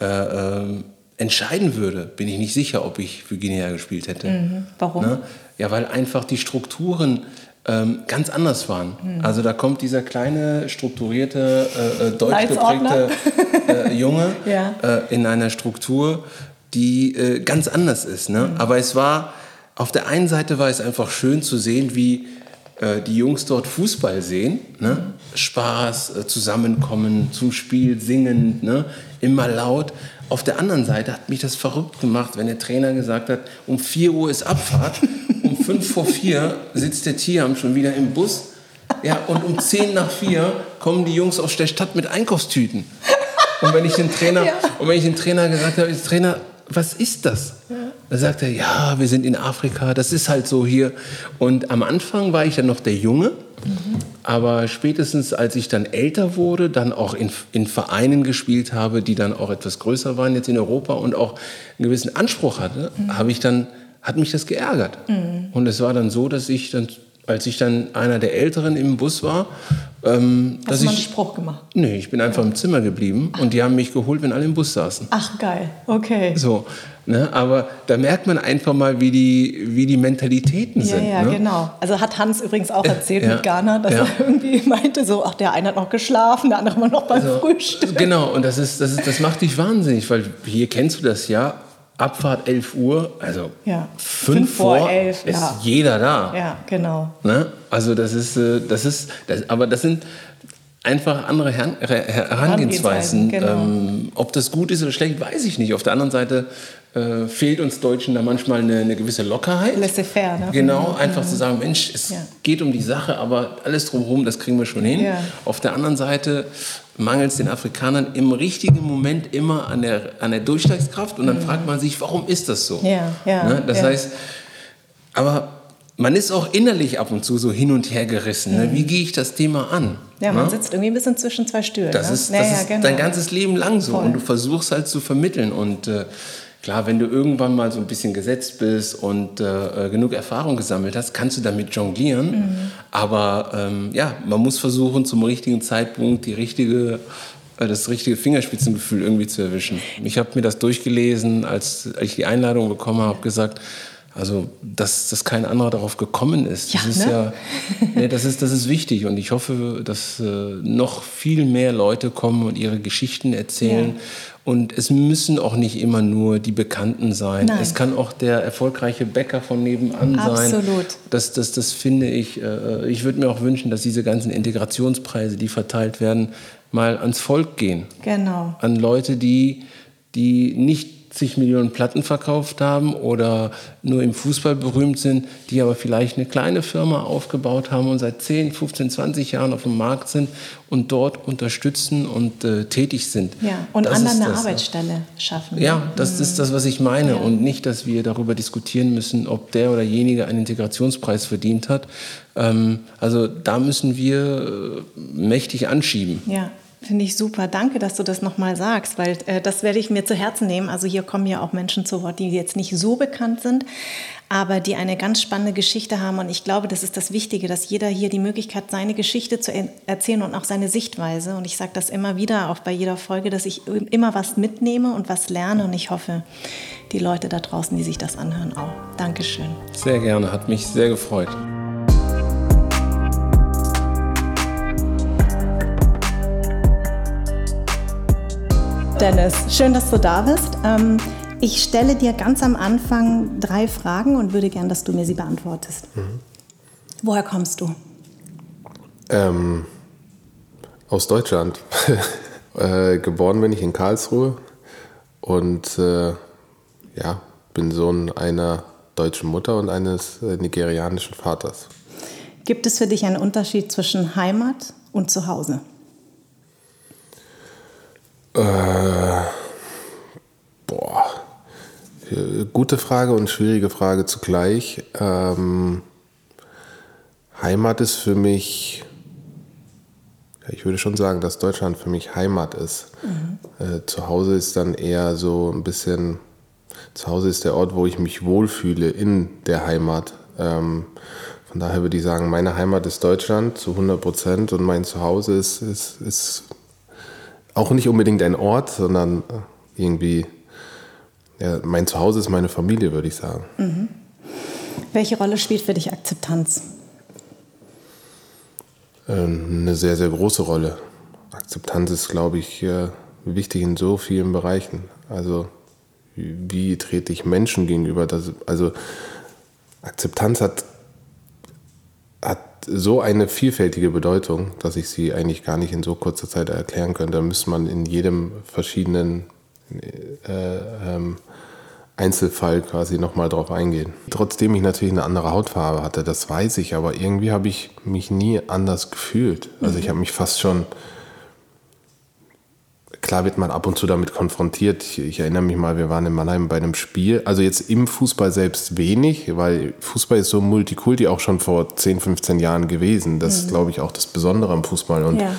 äh, ähm, entscheiden würde, bin ich nicht sicher, ob ich für Guinea gespielt hätte. Warum? Ne? Ja, weil einfach die Strukturen ähm, ganz anders waren. Also da kommt dieser kleine, strukturierte, äh, äh, deutsch geprägte äh, Junge Ja. äh, in einer Struktur, die äh, ganz anders ist. Ne? Aber es war, auf der einen Seite war es einfach schön zu sehen, wie äh, die Jungs dort Fußball sehen. Ne? Spaß, Zusammenkommen, zum Spiel singen, ne? immer laut. Auf der anderen Seite hat mich das verrückt gemacht, wenn der Trainer gesagt hat, um 4 Uhr ist Abfahrt, 5 vor 4 sitzt der Tiam schon wieder im Bus. Ja, und um 10 nach 4 kommen die Jungs aus der Stadt mit Einkaufstüten. Und wenn ich den Trainer, und wenn ich den Trainer gesagt habe, Trainer, was ist das? Da sagt er, ja, wir sind in Afrika, das ist halt so hier. Und am Anfang war ich dann noch der Junge, aber spätestens als ich dann älter wurde, dann auch in, in Vereinen gespielt habe, die dann auch etwas größer waren jetzt in Europa und auch einen gewissen Anspruch hatte, habe ich dann, hat mich das geärgert. Und es war dann so, dass ich dann, als ich dann einer der Älteren im Bus war, ähm, Hast dass du mal einen ich Spruch gemacht? Nee, ich bin einfach im Zimmer geblieben und die haben mich geholt, wenn alle im Bus saßen. Ach, geil. Okay. So, ne? Aber da merkt man einfach mal, wie die, wie die Mentalitäten Ja, sind. ja, ne? genau. Also hat Hans übrigens auch erzählt Ja. mit Ghana, dass Ja. er irgendwie meinte so, ach, der eine hat noch geschlafen, der andere war noch beim So, Frühstück. Genau, und das, ist, das, ist, das macht dich wahnsinnig, weil hier kennst du das ja, Abfahrt 11 Uhr, also Ja. 5 Fünf vor vor elf, ist ja. jeder da. Ja, genau. Ne? Also das ist, äh, das ist, das, aber das sind einfach andere Her Her Herangehensweisen. Herangehensweisen, genau. Ähm, ob das gut ist oder schlecht, weiß ich nicht. Auf der anderen Seite äh, fehlt uns Deutschen da manchmal eine, eine gewisse Lockerheit. Laissez-faire, ne? Genau, Mhm. einfach zu sagen, Mensch, es Ja. geht um die Sache, aber alles drumherum, das kriegen wir schon hin. Ja. Auf der anderen Seite mangelt es den Afrikanern im richtigen Moment immer an der, an der Durchschlagskraft und dann fragt man sich, warum ist das so? Mhm. Ja, ja, Ne? Das heißt, aber man ist auch innerlich ab und zu so hin und her gerissen. Ne? Wie gehe ich das Thema an? Mhm. Ja, man Ne? sitzt irgendwie ein bisschen zwischen zwei Stühlen. Das ne? ist, das ja, ist genau. dein ganzes Leben lang so. Voll. Und du versuchst halt zu vermitteln. Und äh, klar, wenn du irgendwann mal so ein bisschen gesetzt bist und äh, äh, genug Erfahrung gesammelt hast, kannst du damit jonglieren. Mhm. Aber ähm, ja, man muss versuchen, zum richtigen Zeitpunkt die richtige, äh, das richtige Fingerspitzengefühl irgendwie zu erwischen. Ich habe mir das durchgelesen, als ich die Einladung bekommen habe, gesagt, also, dass, dass kein anderer darauf gekommen ist. Ja, das ist ne? ja nee, das, ist, das ist wichtig und ich hoffe, dass äh, noch viel mehr Leute kommen und ihre Geschichten erzählen. Ja. Und es müssen auch nicht immer nur die Bekannten sein. Nein. Es kann auch der erfolgreiche Bäcker von nebenan sein. Absolut. Das, das, das finde ich. Äh, ich würde mir auch wünschen, dass diese ganzen Integrationspreise, die verteilt werden, mal ans Volk gehen. Genau. An Leute, die, die nicht zig Millionen Platten verkauft haben oder nur im Fußball berühmt sind, die aber vielleicht eine kleine Firma aufgebaut haben und seit 10, 15, 20 Jahren auf dem Markt sind und dort unterstützen und äh, tätig sind. Ja, und Das anderen eine das. Arbeitsstelle schaffen. Ja, das ist das, was ich meine. Und nicht, dass wir darüber diskutieren müssen, ob der oder jenige einen Integrationspreis verdient hat. Ähm, also da müssen wir äh, mächtig anschieben. Ja, finde ich super. Danke, dass du das nochmal sagst, weil äh, das werde ich mir zu Herzen nehmen. Also hier kommen ja auch Menschen zu Wort, die jetzt nicht so bekannt sind, aber die eine ganz spannende Geschichte haben. Und ich glaube, das ist das Wichtige, dass jeder hier die Möglichkeit, seine Geschichte zu er erzählen und auch seine Sichtweise. Und ich sage das immer wieder, auch bei jeder Folge, dass ich immer was mitnehme und was lerne. Und ich hoffe, die Leute da draußen, die sich das anhören, auch. Dankeschön. Sehr gerne, hat mich sehr gefreut. Dennis, schön, dass du da bist. Ähm, ich stelle dir ganz am Anfang drei Fragen und würde gern, dass du mir sie beantwortest. Woher kommst du? Ähm, aus Deutschland. äh, geboren bin ich in Karlsruhe und äh, ja, bin Sohn einer deutschen Mutter und eines äh, nigerianischen Vaters. Gibt es für dich einen Unterschied zwischen Heimat und Zuhause? Äh, boah, gute Frage und schwierige Frage zugleich. Ähm, Heimat ist für mich, ich würde schon sagen, dass Deutschland für mich Heimat ist. Äh, zu Hause ist dann eher so ein bisschen, zu Hause ist der Ort, wo ich mich wohlfühle in der Heimat. Ähm, von daher würde ich sagen, meine Heimat ist Deutschland zu 100 Prozent und mein Zuhause ist, ist, ist auch nicht unbedingt ein Ort, sondern irgendwie, ja, mein Zuhause ist meine Familie, würde ich sagen. Welche Rolle spielt für dich Akzeptanz? Ähm, Eine sehr, sehr große Rolle. Akzeptanz ist, glaube ich, äh, wichtig in so vielen Bereichen. Also, wie trete ich Menschen gegenüber? Das, also, Akzeptanz hat so eine vielfältige Bedeutung, dass ich sie eigentlich gar nicht in so kurzer Zeit erklären könnte. Da müsste man in jedem verschiedenen äh, ähm, Einzelfall quasi nochmal drauf eingehen. Trotzdem ich natürlich eine andere Hautfarbe hatte, das weiß ich, aber irgendwie habe ich mich nie anders gefühlt. Also ich habe mich fast schon, klar wird man ab und zu damit konfrontiert. Ich, ich erinnere mich mal, wir waren in Mannheim bei einem Spiel, also jetzt im Fußball selbst wenig, weil Fußball ist so multikulti auch schon vor 10, 15 Jahren gewesen. Das ist, glaube ich, auch das Besondere am Fußball. Und Ja.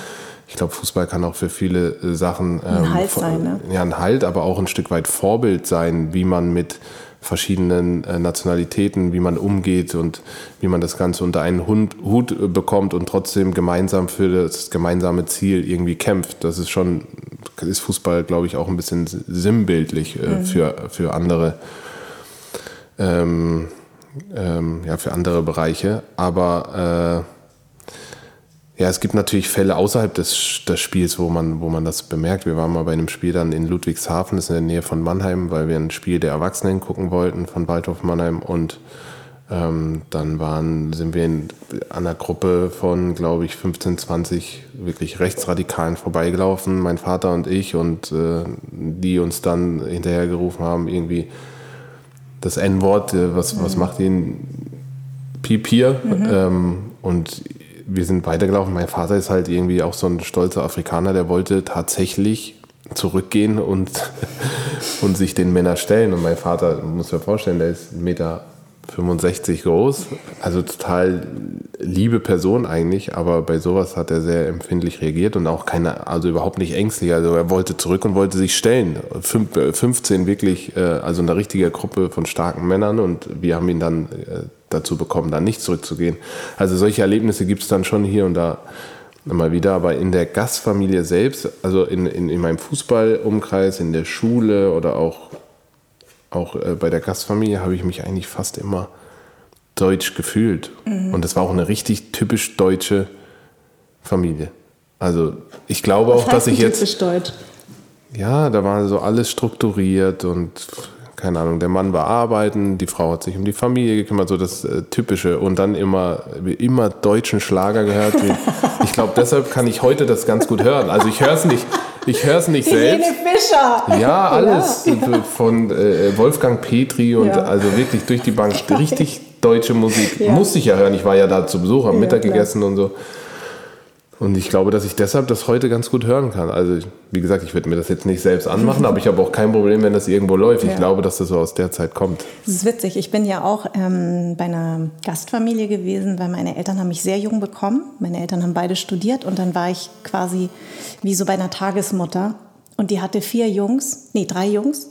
ich glaube, Fußball kann auch für viele äh, Sachen ähm, Halt vor- sein, ne? ja, ein Halt, aber auch ein Stück weit Vorbild sein, wie man mit verschiedenen äh, Nationalitäten, wie man umgeht und wie man das Ganze unter einen Hund, Hut äh, bekommt und trotzdem gemeinsam für das gemeinsame Ziel irgendwie kämpft. Das ist schon, ist Fußball, glaube ich, auch ein bisschen sinnbildlich äh, für, für andere. Ähm, ähm, ja, für andere Bereiche. Aber äh, ja, es gibt natürlich Fälle außerhalb des, des Spiels, wo man, wo man das bemerkt. Wir waren mal bei einem Spiel dann in Ludwigshafen, das ist in der Nähe von Mannheim, weil wir ein Spiel der Erwachsenen gucken wollten von Waldhof Mannheim und Ähm, dann waren, sind wir in, einer Gruppe von, glaube ich, 15, 20 wirklich Rechtsradikalen vorbeigelaufen, mein Vater und ich, und äh, die uns dann hinterhergerufen haben, irgendwie das N-Wort, äh, was, was macht ihn Piep hier? Ähm, und wir sind weitergelaufen. Mein Vater ist halt irgendwie auch so ein stolzer Afrikaner, der wollte tatsächlich zurückgehen und, und sich den Männern stellen. Und mein Vater, muss mir vorstellen, der ist 1,65 Meter 65 groß, also total liebe Person eigentlich, aber bei sowas hat er sehr empfindlich reagiert und auch keine, also überhaupt nicht ängstlich. Also er wollte zurück und wollte sich stellen. Fünf, äh, 15 wirklich, äh, also eine richtige Gruppe von starken Männern und wir haben ihn dann äh, dazu bekommen, dann nicht zurückzugehen. Also solche Erlebnisse gibt es dann schon hier und da immer wieder, aber in der Gastfamilie selbst, also in, in, in meinem Fußballumkreis, in der Schule oder auch auch äh, bei der Gastfamilie habe ich mich eigentlich fast immer deutsch gefühlt. Mhm. Und das war auch eine richtig typisch deutsche Familie. Also ich glaube auch, dass ich jetzt. Typisch deutsch. Ja, da war so alles strukturiert und keine Ahnung, der Mann war arbeiten, die Frau hat sich um die Familie gekümmert, so das äh, Typische. Und dann immer, immer deutschen Schlager gehört. ich glaube, deshalb kann ich heute das ganz gut hören. Also ich höre es nicht, ich höre es nicht Helene selbst. Fischer. Ja, alles. Ja. Von äh, Wolfgang Petri und Ja. also wirklich durch die Bank richtig deutsche Musik. Ja. Musste ich ja hören. Ich war ja da zu Besuch, habe Mittag klar. gegessen und so. Und ich glaube, dass ich deshalb das heute ganz gut hören kann. Also, wie gesagt, ich würde mir das jetzt nicht selbst anmachen, aber ich habe auch kein Problem, wenn das irgendwo läuft. Ich Ja. glaube, dass das so aus der Zeit kommt. Das ist witzig. Ich bin ja auch ähm, bei einer Gastfamilie gewesen, weil meine Eltern haben mich sehr jung bekommen. Meine Eltern haben beide studiert und dann war ich quasi wie so bei einer Tagesmutter. Und die hatte vier Jungs, nee, drei Jungs.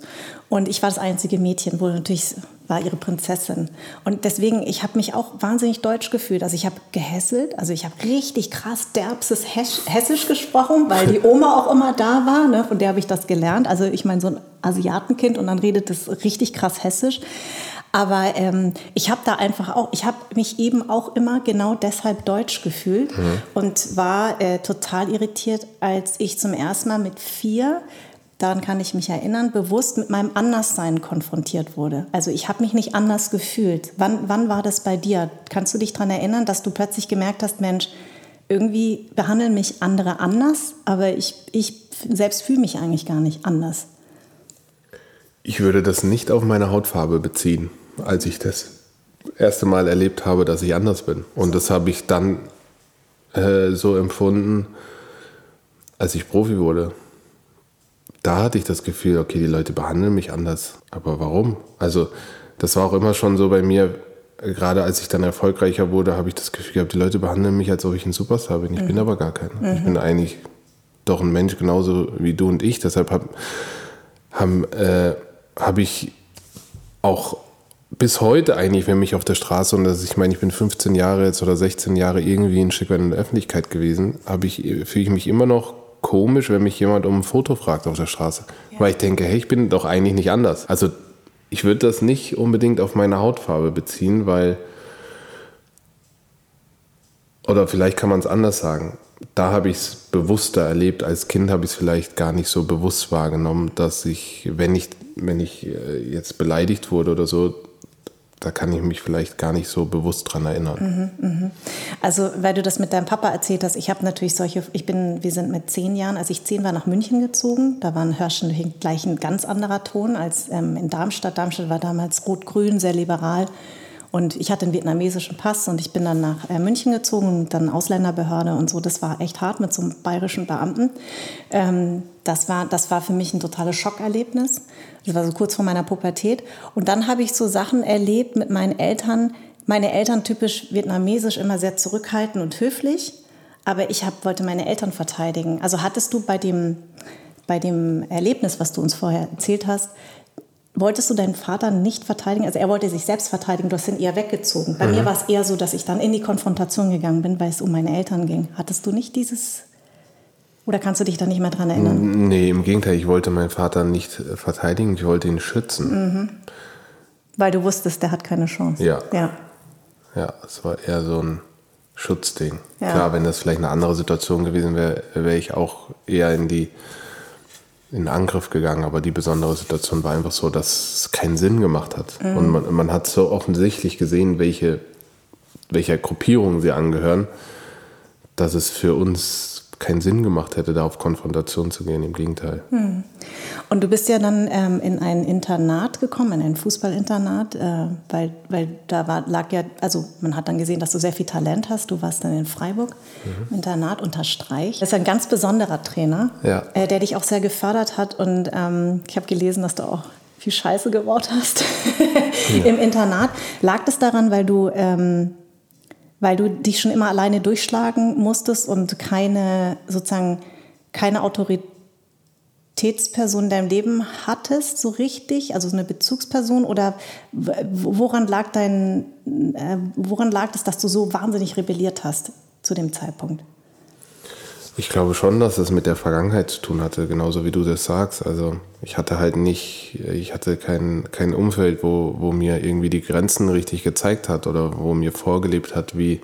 Und ich war das einzige Mädchen, wo natürlich war ihre Prinzessin. Und deswegen, ich habe mich auch wahnsinnig deutsch gefühlt. Also ich habe gehässelt, also ich habe richtig krass derbses Hessisch gesprochen, weil die Oma auch immer da war. Ne? Von der habe ich das gelernt. Also ich meine, so ein Asiatenkind und dann redet das richtig krass Hessisch. Aber ähm, ich habe da einfach auch, ich habe mich eben auch immer genau deshalb deutsch gefühlt und war äh, total irritiert, als ich zum ersten Mal mit vier, daran kann ich mich erinnern, bewusst mit meinem Anderssein konfrontiert wurde. Also ich habe mich nicht anders gefühlt. Wann, wann war das bei dir? Kannst du dich daran erinnern, dass du plötzlich gemerkt hast, Mensch, irgendwie behandeln mich andere anders, aber ich, ich selbst fühle mich eigentlich gar nicht anders. Ich würde das nicht auf meine Hautfarbe beziehen, als ich das erste Mal erlebt habe, dass ich anders bin. Und das habe ich dann äh, so empfunden, als ich Profi wurde. Da hatte ich das Gefühl, okay, die Leute behandeln mich anders. Aber warum? Also, das war auch immer schon so bei mir, gerade als ich dann erfolgreicher wurde, habe ich das Gefühl gehabt, die Leute behandeln mich, als ob ich ein Superstar bin. Ich bin aber gar keiner. Ich bin eigentlich doch ein Mensch genauso wie du und ich. Deshalb habe haben, äh, habe ich auch bis heute eigentlich, wenn mich auf der Straße, und das, ich meine, ich bin 15 Jahre jetzt oder 16 Jahre irgendwie ein Stück weit in der Öffentlichkeit gewesen, habe ich, fühle ich mich immer noch komisch, wenn mich jemand um ein Foto fragt auf der Straße. Weil ich denke, hey, ich bin doch eigentlich nicht anders. Also ich würde das nicht unbedingt auf meine Hautfarbe beziehen, weil, oder vielleicht kann man es anders sagen. Da habe ich es bewusster erlebt. Als Kind habe ich es vielleicht gar nicht so bewusst wahrgenommen, dass ich, wenn ich, wenn ich äh, jetzt beleidigt wurde oder so, da kann ich mich vielleicht gar nicht so bewusst dran erinnern. Also, weil du das mit deinem Papa erzählt hast, ich habe natürlich solche, ich bin, wir sind mit zehn Jahren, als ich zehn war, nach München gezogen. Da war in Hörschen gleich ein ganz anderer Ton als ähm, in Darmstadt. Darmstadt war damals rot-grün, sehr liberal. Und ich hatte einen vietnamesischen Pass und ich bin dann nach äh, München gezogen dann Ausländerbehörde und so. Das war echt hart mit so einem bayerischen Beamten. Ähm, das, war, das war für mich ein totales Schockerlebnis. Das war so kurz vor meiner Pubertät. Und dann habe ich so Sachen erlebt mit meinen Eltern. Meine Eltern typisch vietnamesisch immer sehr zurückhaltend und höflich. Aber ich hab, wollte meine Eltern verteidigen. Also hattest du bei dem, bei dem Erlebnis, was du uns vorher erzählt hast, wolltest du deinen Vater nicht verteidigen? Also er wollte sich selbst verteidigen, du hast ihn eher weggezogen. Bei mir war es eher so, dass ich dann in die Konfrontation gegangen bin, weil es um meine Eltern ging. Hattest du nicht dieses... Oder kannst du dich da nicht mehr dran erinnern? Nee, im Gegenteil, ich wollte meinen Vater nicht äh, verteidigen, ich wollte ihn schützen. Weil du wusstest, der hat keine Chance. Ja. ja. Ja, es war eher so ein Schutzding. Ja. Klar, wenn das vielleicht eine andere Situation gewesen wäre, wäre ich auch eher in die in Angriff gegangen, aber die besondere Situation war einfach so, dass es keinen Sinn gemacht hat. Mhm. Und man, man, hat so offensichtlich gesehen, welche, welcher Gruppierung sie angehören, dass es für uns keinen Sinn gemacht hätte, da auf Konfrontation zu gehen. Im Gegenteil. Hm. Und du bist ja dann ähm, in ein Internat gekommen, in ein Fußballinternat, äh, weil, weil da war, lag ja, also man hat dann gesehen, dass du sehr viel Talent hast. Du warst dann in Freiburg, mhm. Internat unter Streich. Das ist ein ganz besonderer Trainer, ja. äh, der dich auch sehr gefördert hat. Und ähm, ich habe gelesen, dass du auch viel Scheiße gebaut hast ja. im Internat. Lag das daran, weil du ähm, weil du dich schon immer alleine durchschlagen musstest und keine sozusagen keine Autoritätsperson in deinem Leben hattest, so richtig, also so eine Bezugsperson oder woran lag dein, äh, woran lag es, dass du so wahnsinnig rebelliert hast zu dem Zeitpunkt? Ich glaube schon, dass es mit der Vergangenheit zu tun hatte, genauso wie du das sagst. Also ich hatte halt nicht, ich hatte kein, kein Umfeld, wo, wo mir irgendwie die Grenzen richtig gezeigt hat oder wo mir vorgelebt hat, wie,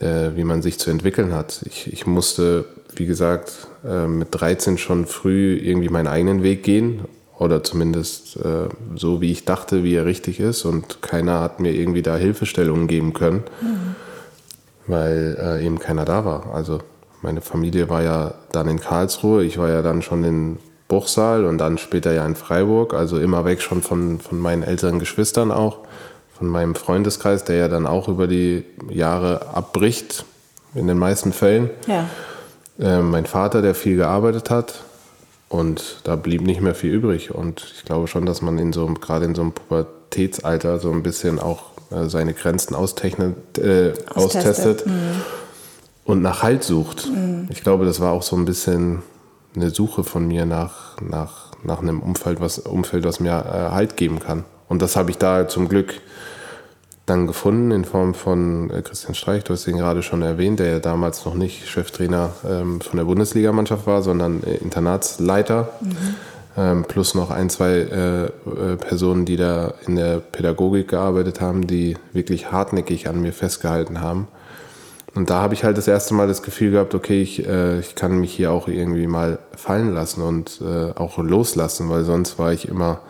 äh, wie man sich zu entwickeln hat. Ich, ich musste, wie gesagt, äh, mit 13 schon früh irgendwie meinen eigenen Weg gehen oder zumindest äh, so, wie ich dachte, wie er richtig ist und keiner hat mir irgendwie da Hilfestellungen geben können. Mhm. Weil äh, eben keiner da war. Also meine Familie war ja dann in Karlsruhe, ich war ja dann schon in Bruchsal und dann später ja in Freiburg, also immer weg schon von, von meinen älteren Geschwistern auch, von meinem Freundeskreis, der ja dann auch über die Jahre abbricht, in den meisten Fällen. Ja. Äh, mein Vater, der viel gearbeitet hat und da blieb nicht mehr viel übrig und ich glaube schon, dass man in so gerade in so einem Pubertätsalter so ein bisschen auch äh, seine Grenzen austechnet, äh, austestet. austestet. Mhm und nach Halt sucht. Mhm. Ich glaube, das war auch so ein bisschen eine Suche von mir nach, nach, nach einem Umfeld, was, Umfeld, was mir äh, Halt geben kann. Und das habe ich da zum Glück dann gefunden in Form von äh, Christian Streich, du hast ihn gerade schon erwähnt, der ja damals noch nicht Cheftrainer ähm, von der Bundesligamannschaft war, sondern äh, Internatsleiter. Mhm. Ähm, plus noch ein, zwei äh, äh, Personen, die da in der Pädagogik gearbeitet haben, die wirklich hartnäckig an mir festgehalten haben. Und da habe ich halt das erste Mal das Gefühl gehabt, okay, ich, äh, ich kann mich hier auch irgendwie mal fallen lassen und äh, auch loslassen, weil sonst war ich immer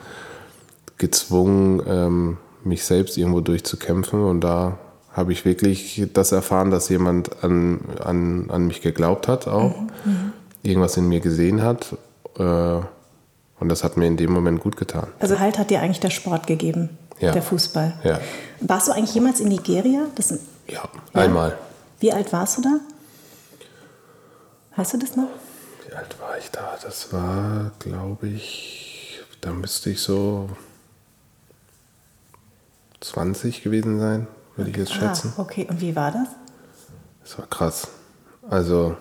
gezwungen, ähm, mich selbst irgendwo durchzukämpfen. Und da habe ich wirklich das erfahren, dass jemand an, an, an mich geglaubt hat auch, mhm. mhm. irgendwas in mir gesehen hat. Äh, und das hat mir in dem Moment gut getan. Also Halt hat dir eigentlich der Sport gegeben, ja. der Fußball. Ja. Warst du eigentlich jemals in Nigeria? Das, ja, ja, einmal. Wie alt warst du da? Weißt du das noch? Wie alt war ich da? Das war, glaube ich, da müsste ich so 20 gewesen sein, würde ich jetzt ah, schätzen. Okay, und wie war das? Das war krass. Also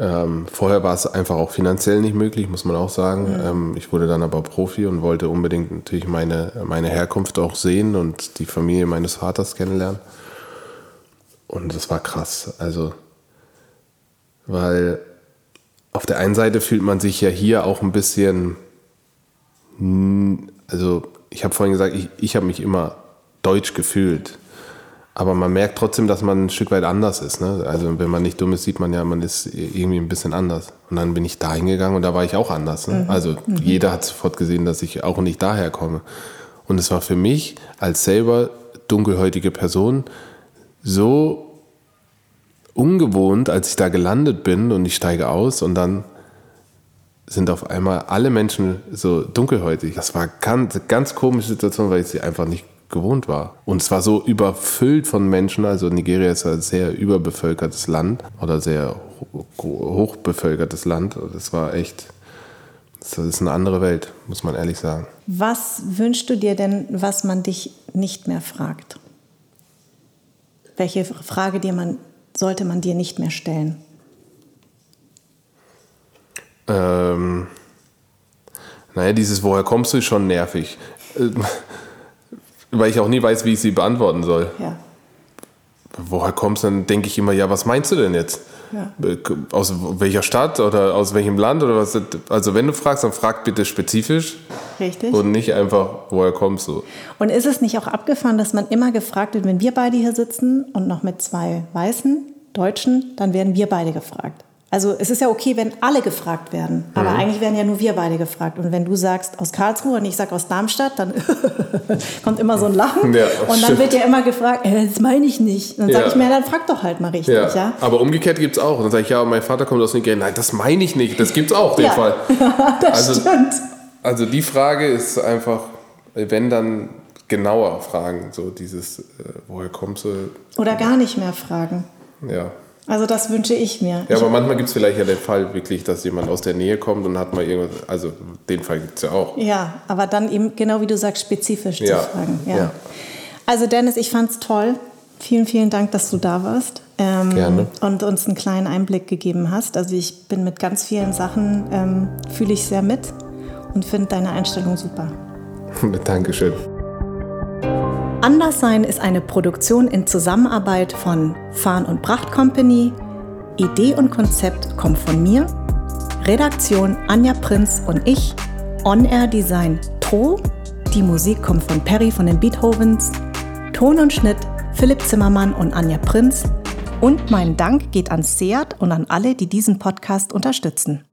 ähm, vorher war es einfach auch finanziell nicht möglich, muss man auch sagen. Mhm. Ähm, ich wurde dann aber Profi und wollte unbedingt natürlich meine, meine Herkunft auch sehen und die Familie meines Vaters kennenlernen. Und das war krass. Also, weil auf der einen Seite fühlt man sich ja hier auch ein bisschen, also ich habe vorhin gesagt, ich, ich habe mich immer deutsch gefühlt. Aber man merkt trotzdem, dass man ein Stück weit anders ist. Ne? Also wenn man nicht dumm ist, sieht man ja, man ist irgendwie ein bisschen anders. Und dann bin ich da hingegangen und da war ich auch anders. Ne? Mhm. Also mhm. jeder hat sofort gesehen, dass ich auch nicht daher komme. Und es war für mich als selber dunkelhäutige Person so ungewohnt, als ich da gelandet bin und ich steige aus und dann sind auf einmal alle Menschen so dunkelhäutig. Das war ganz, ganz komische Situation, weil ich sie einfach nicht gewohnt war. Und es war so überfüllt von Menschen. Also Nigeria ist ein sehr überbevölkertes Land oder sehr hochbevölkertes Land. Das war echt, das ist eine andere Welt, muss man ehrlich sagen. Was wünschst du dir denn, was man dich nicht mehr fragt? Welche Frage dir man, sollte man dir nicht mehr stellen? Ähm, naja, dieses Woher kommst du ist schon nervig. Weil ich auch nie weiß, wie ich sie beantworten soll. Ja. Woher kommst du, dann denke ich immer, ja, was meinst du denn jetzt? Ja. Aus welcher Stadt oder aus welchem Land oder was? Also wenn du fragst, dann frag bitte spezifisch. Richtig. Und nicht einfach, woher kommst du? Und ist es nicht auch abgefahren, dass man immer gefragt wird, wenn wir beide hier sitzen und noch mit zwei Weißen, Deutschen, dann werden wir beide gefragt. Also es ist ja okay, wenn alle gefragt werden, aber mhm. eigentlich werden ja nur wir beide gefragt. Und wenn du sagst aus Karlsruhe und ich sage aus Darmstadt, dann kommt immer so ein Lachen. Ja, und dann stimmt. wird ja immer gefragt, äh, das meine ich nicht. Dann sage ja. ich mir, dann frag doch halt mal richtig. Ja. ja? Aber umgekehrt gibt es auch. Dann sage ich, ja, mein Vater kommt aus Nigeria. Nein, das meine ich nicht. Das gibt es auch, den Fall. das also, stimmt. Also die Frage ist einfach, wenn dann genauer fragen, so dieses, äh, woher kommst du? Oder gar nicht mehr fragen. Ja. Also das wünsche ich mir. Ja, aber manchmal gibt es vielleicht ja den Fall wirklich, dass jemand aus der Nähe kommt und hat mal irgendwas, also den Fall gibt es ja auch. Ja, aber dann eben, genau wie du sagst, spezifisch ja. zu fragen. Ja. ja. Also Dennis, ich fand es toll. Vielen, vielen Dank, dass du da warst. Ähm, Gerne. Und uns einen kleinen Einblick gegeben hast. Also ich bin mit ganz vielen Sachen, ähm, fühle ich sehr mit und finde deine Einstellung super. Dankeschön. Anderssein ist eine Produktion in Zusammenarbeit von Farn und Pracht Company. Idee und Konzept kommt von mir. Redaktion Anja Prinz und ich. On-Air Design Tro. Die Musik kommt von Perry von den Beethovens. Ton und Schnitt Philipp Zimmermann und Anja Prinz. Und mein Dank geht an Seat und an alle, die diesen Podcast unterstützen.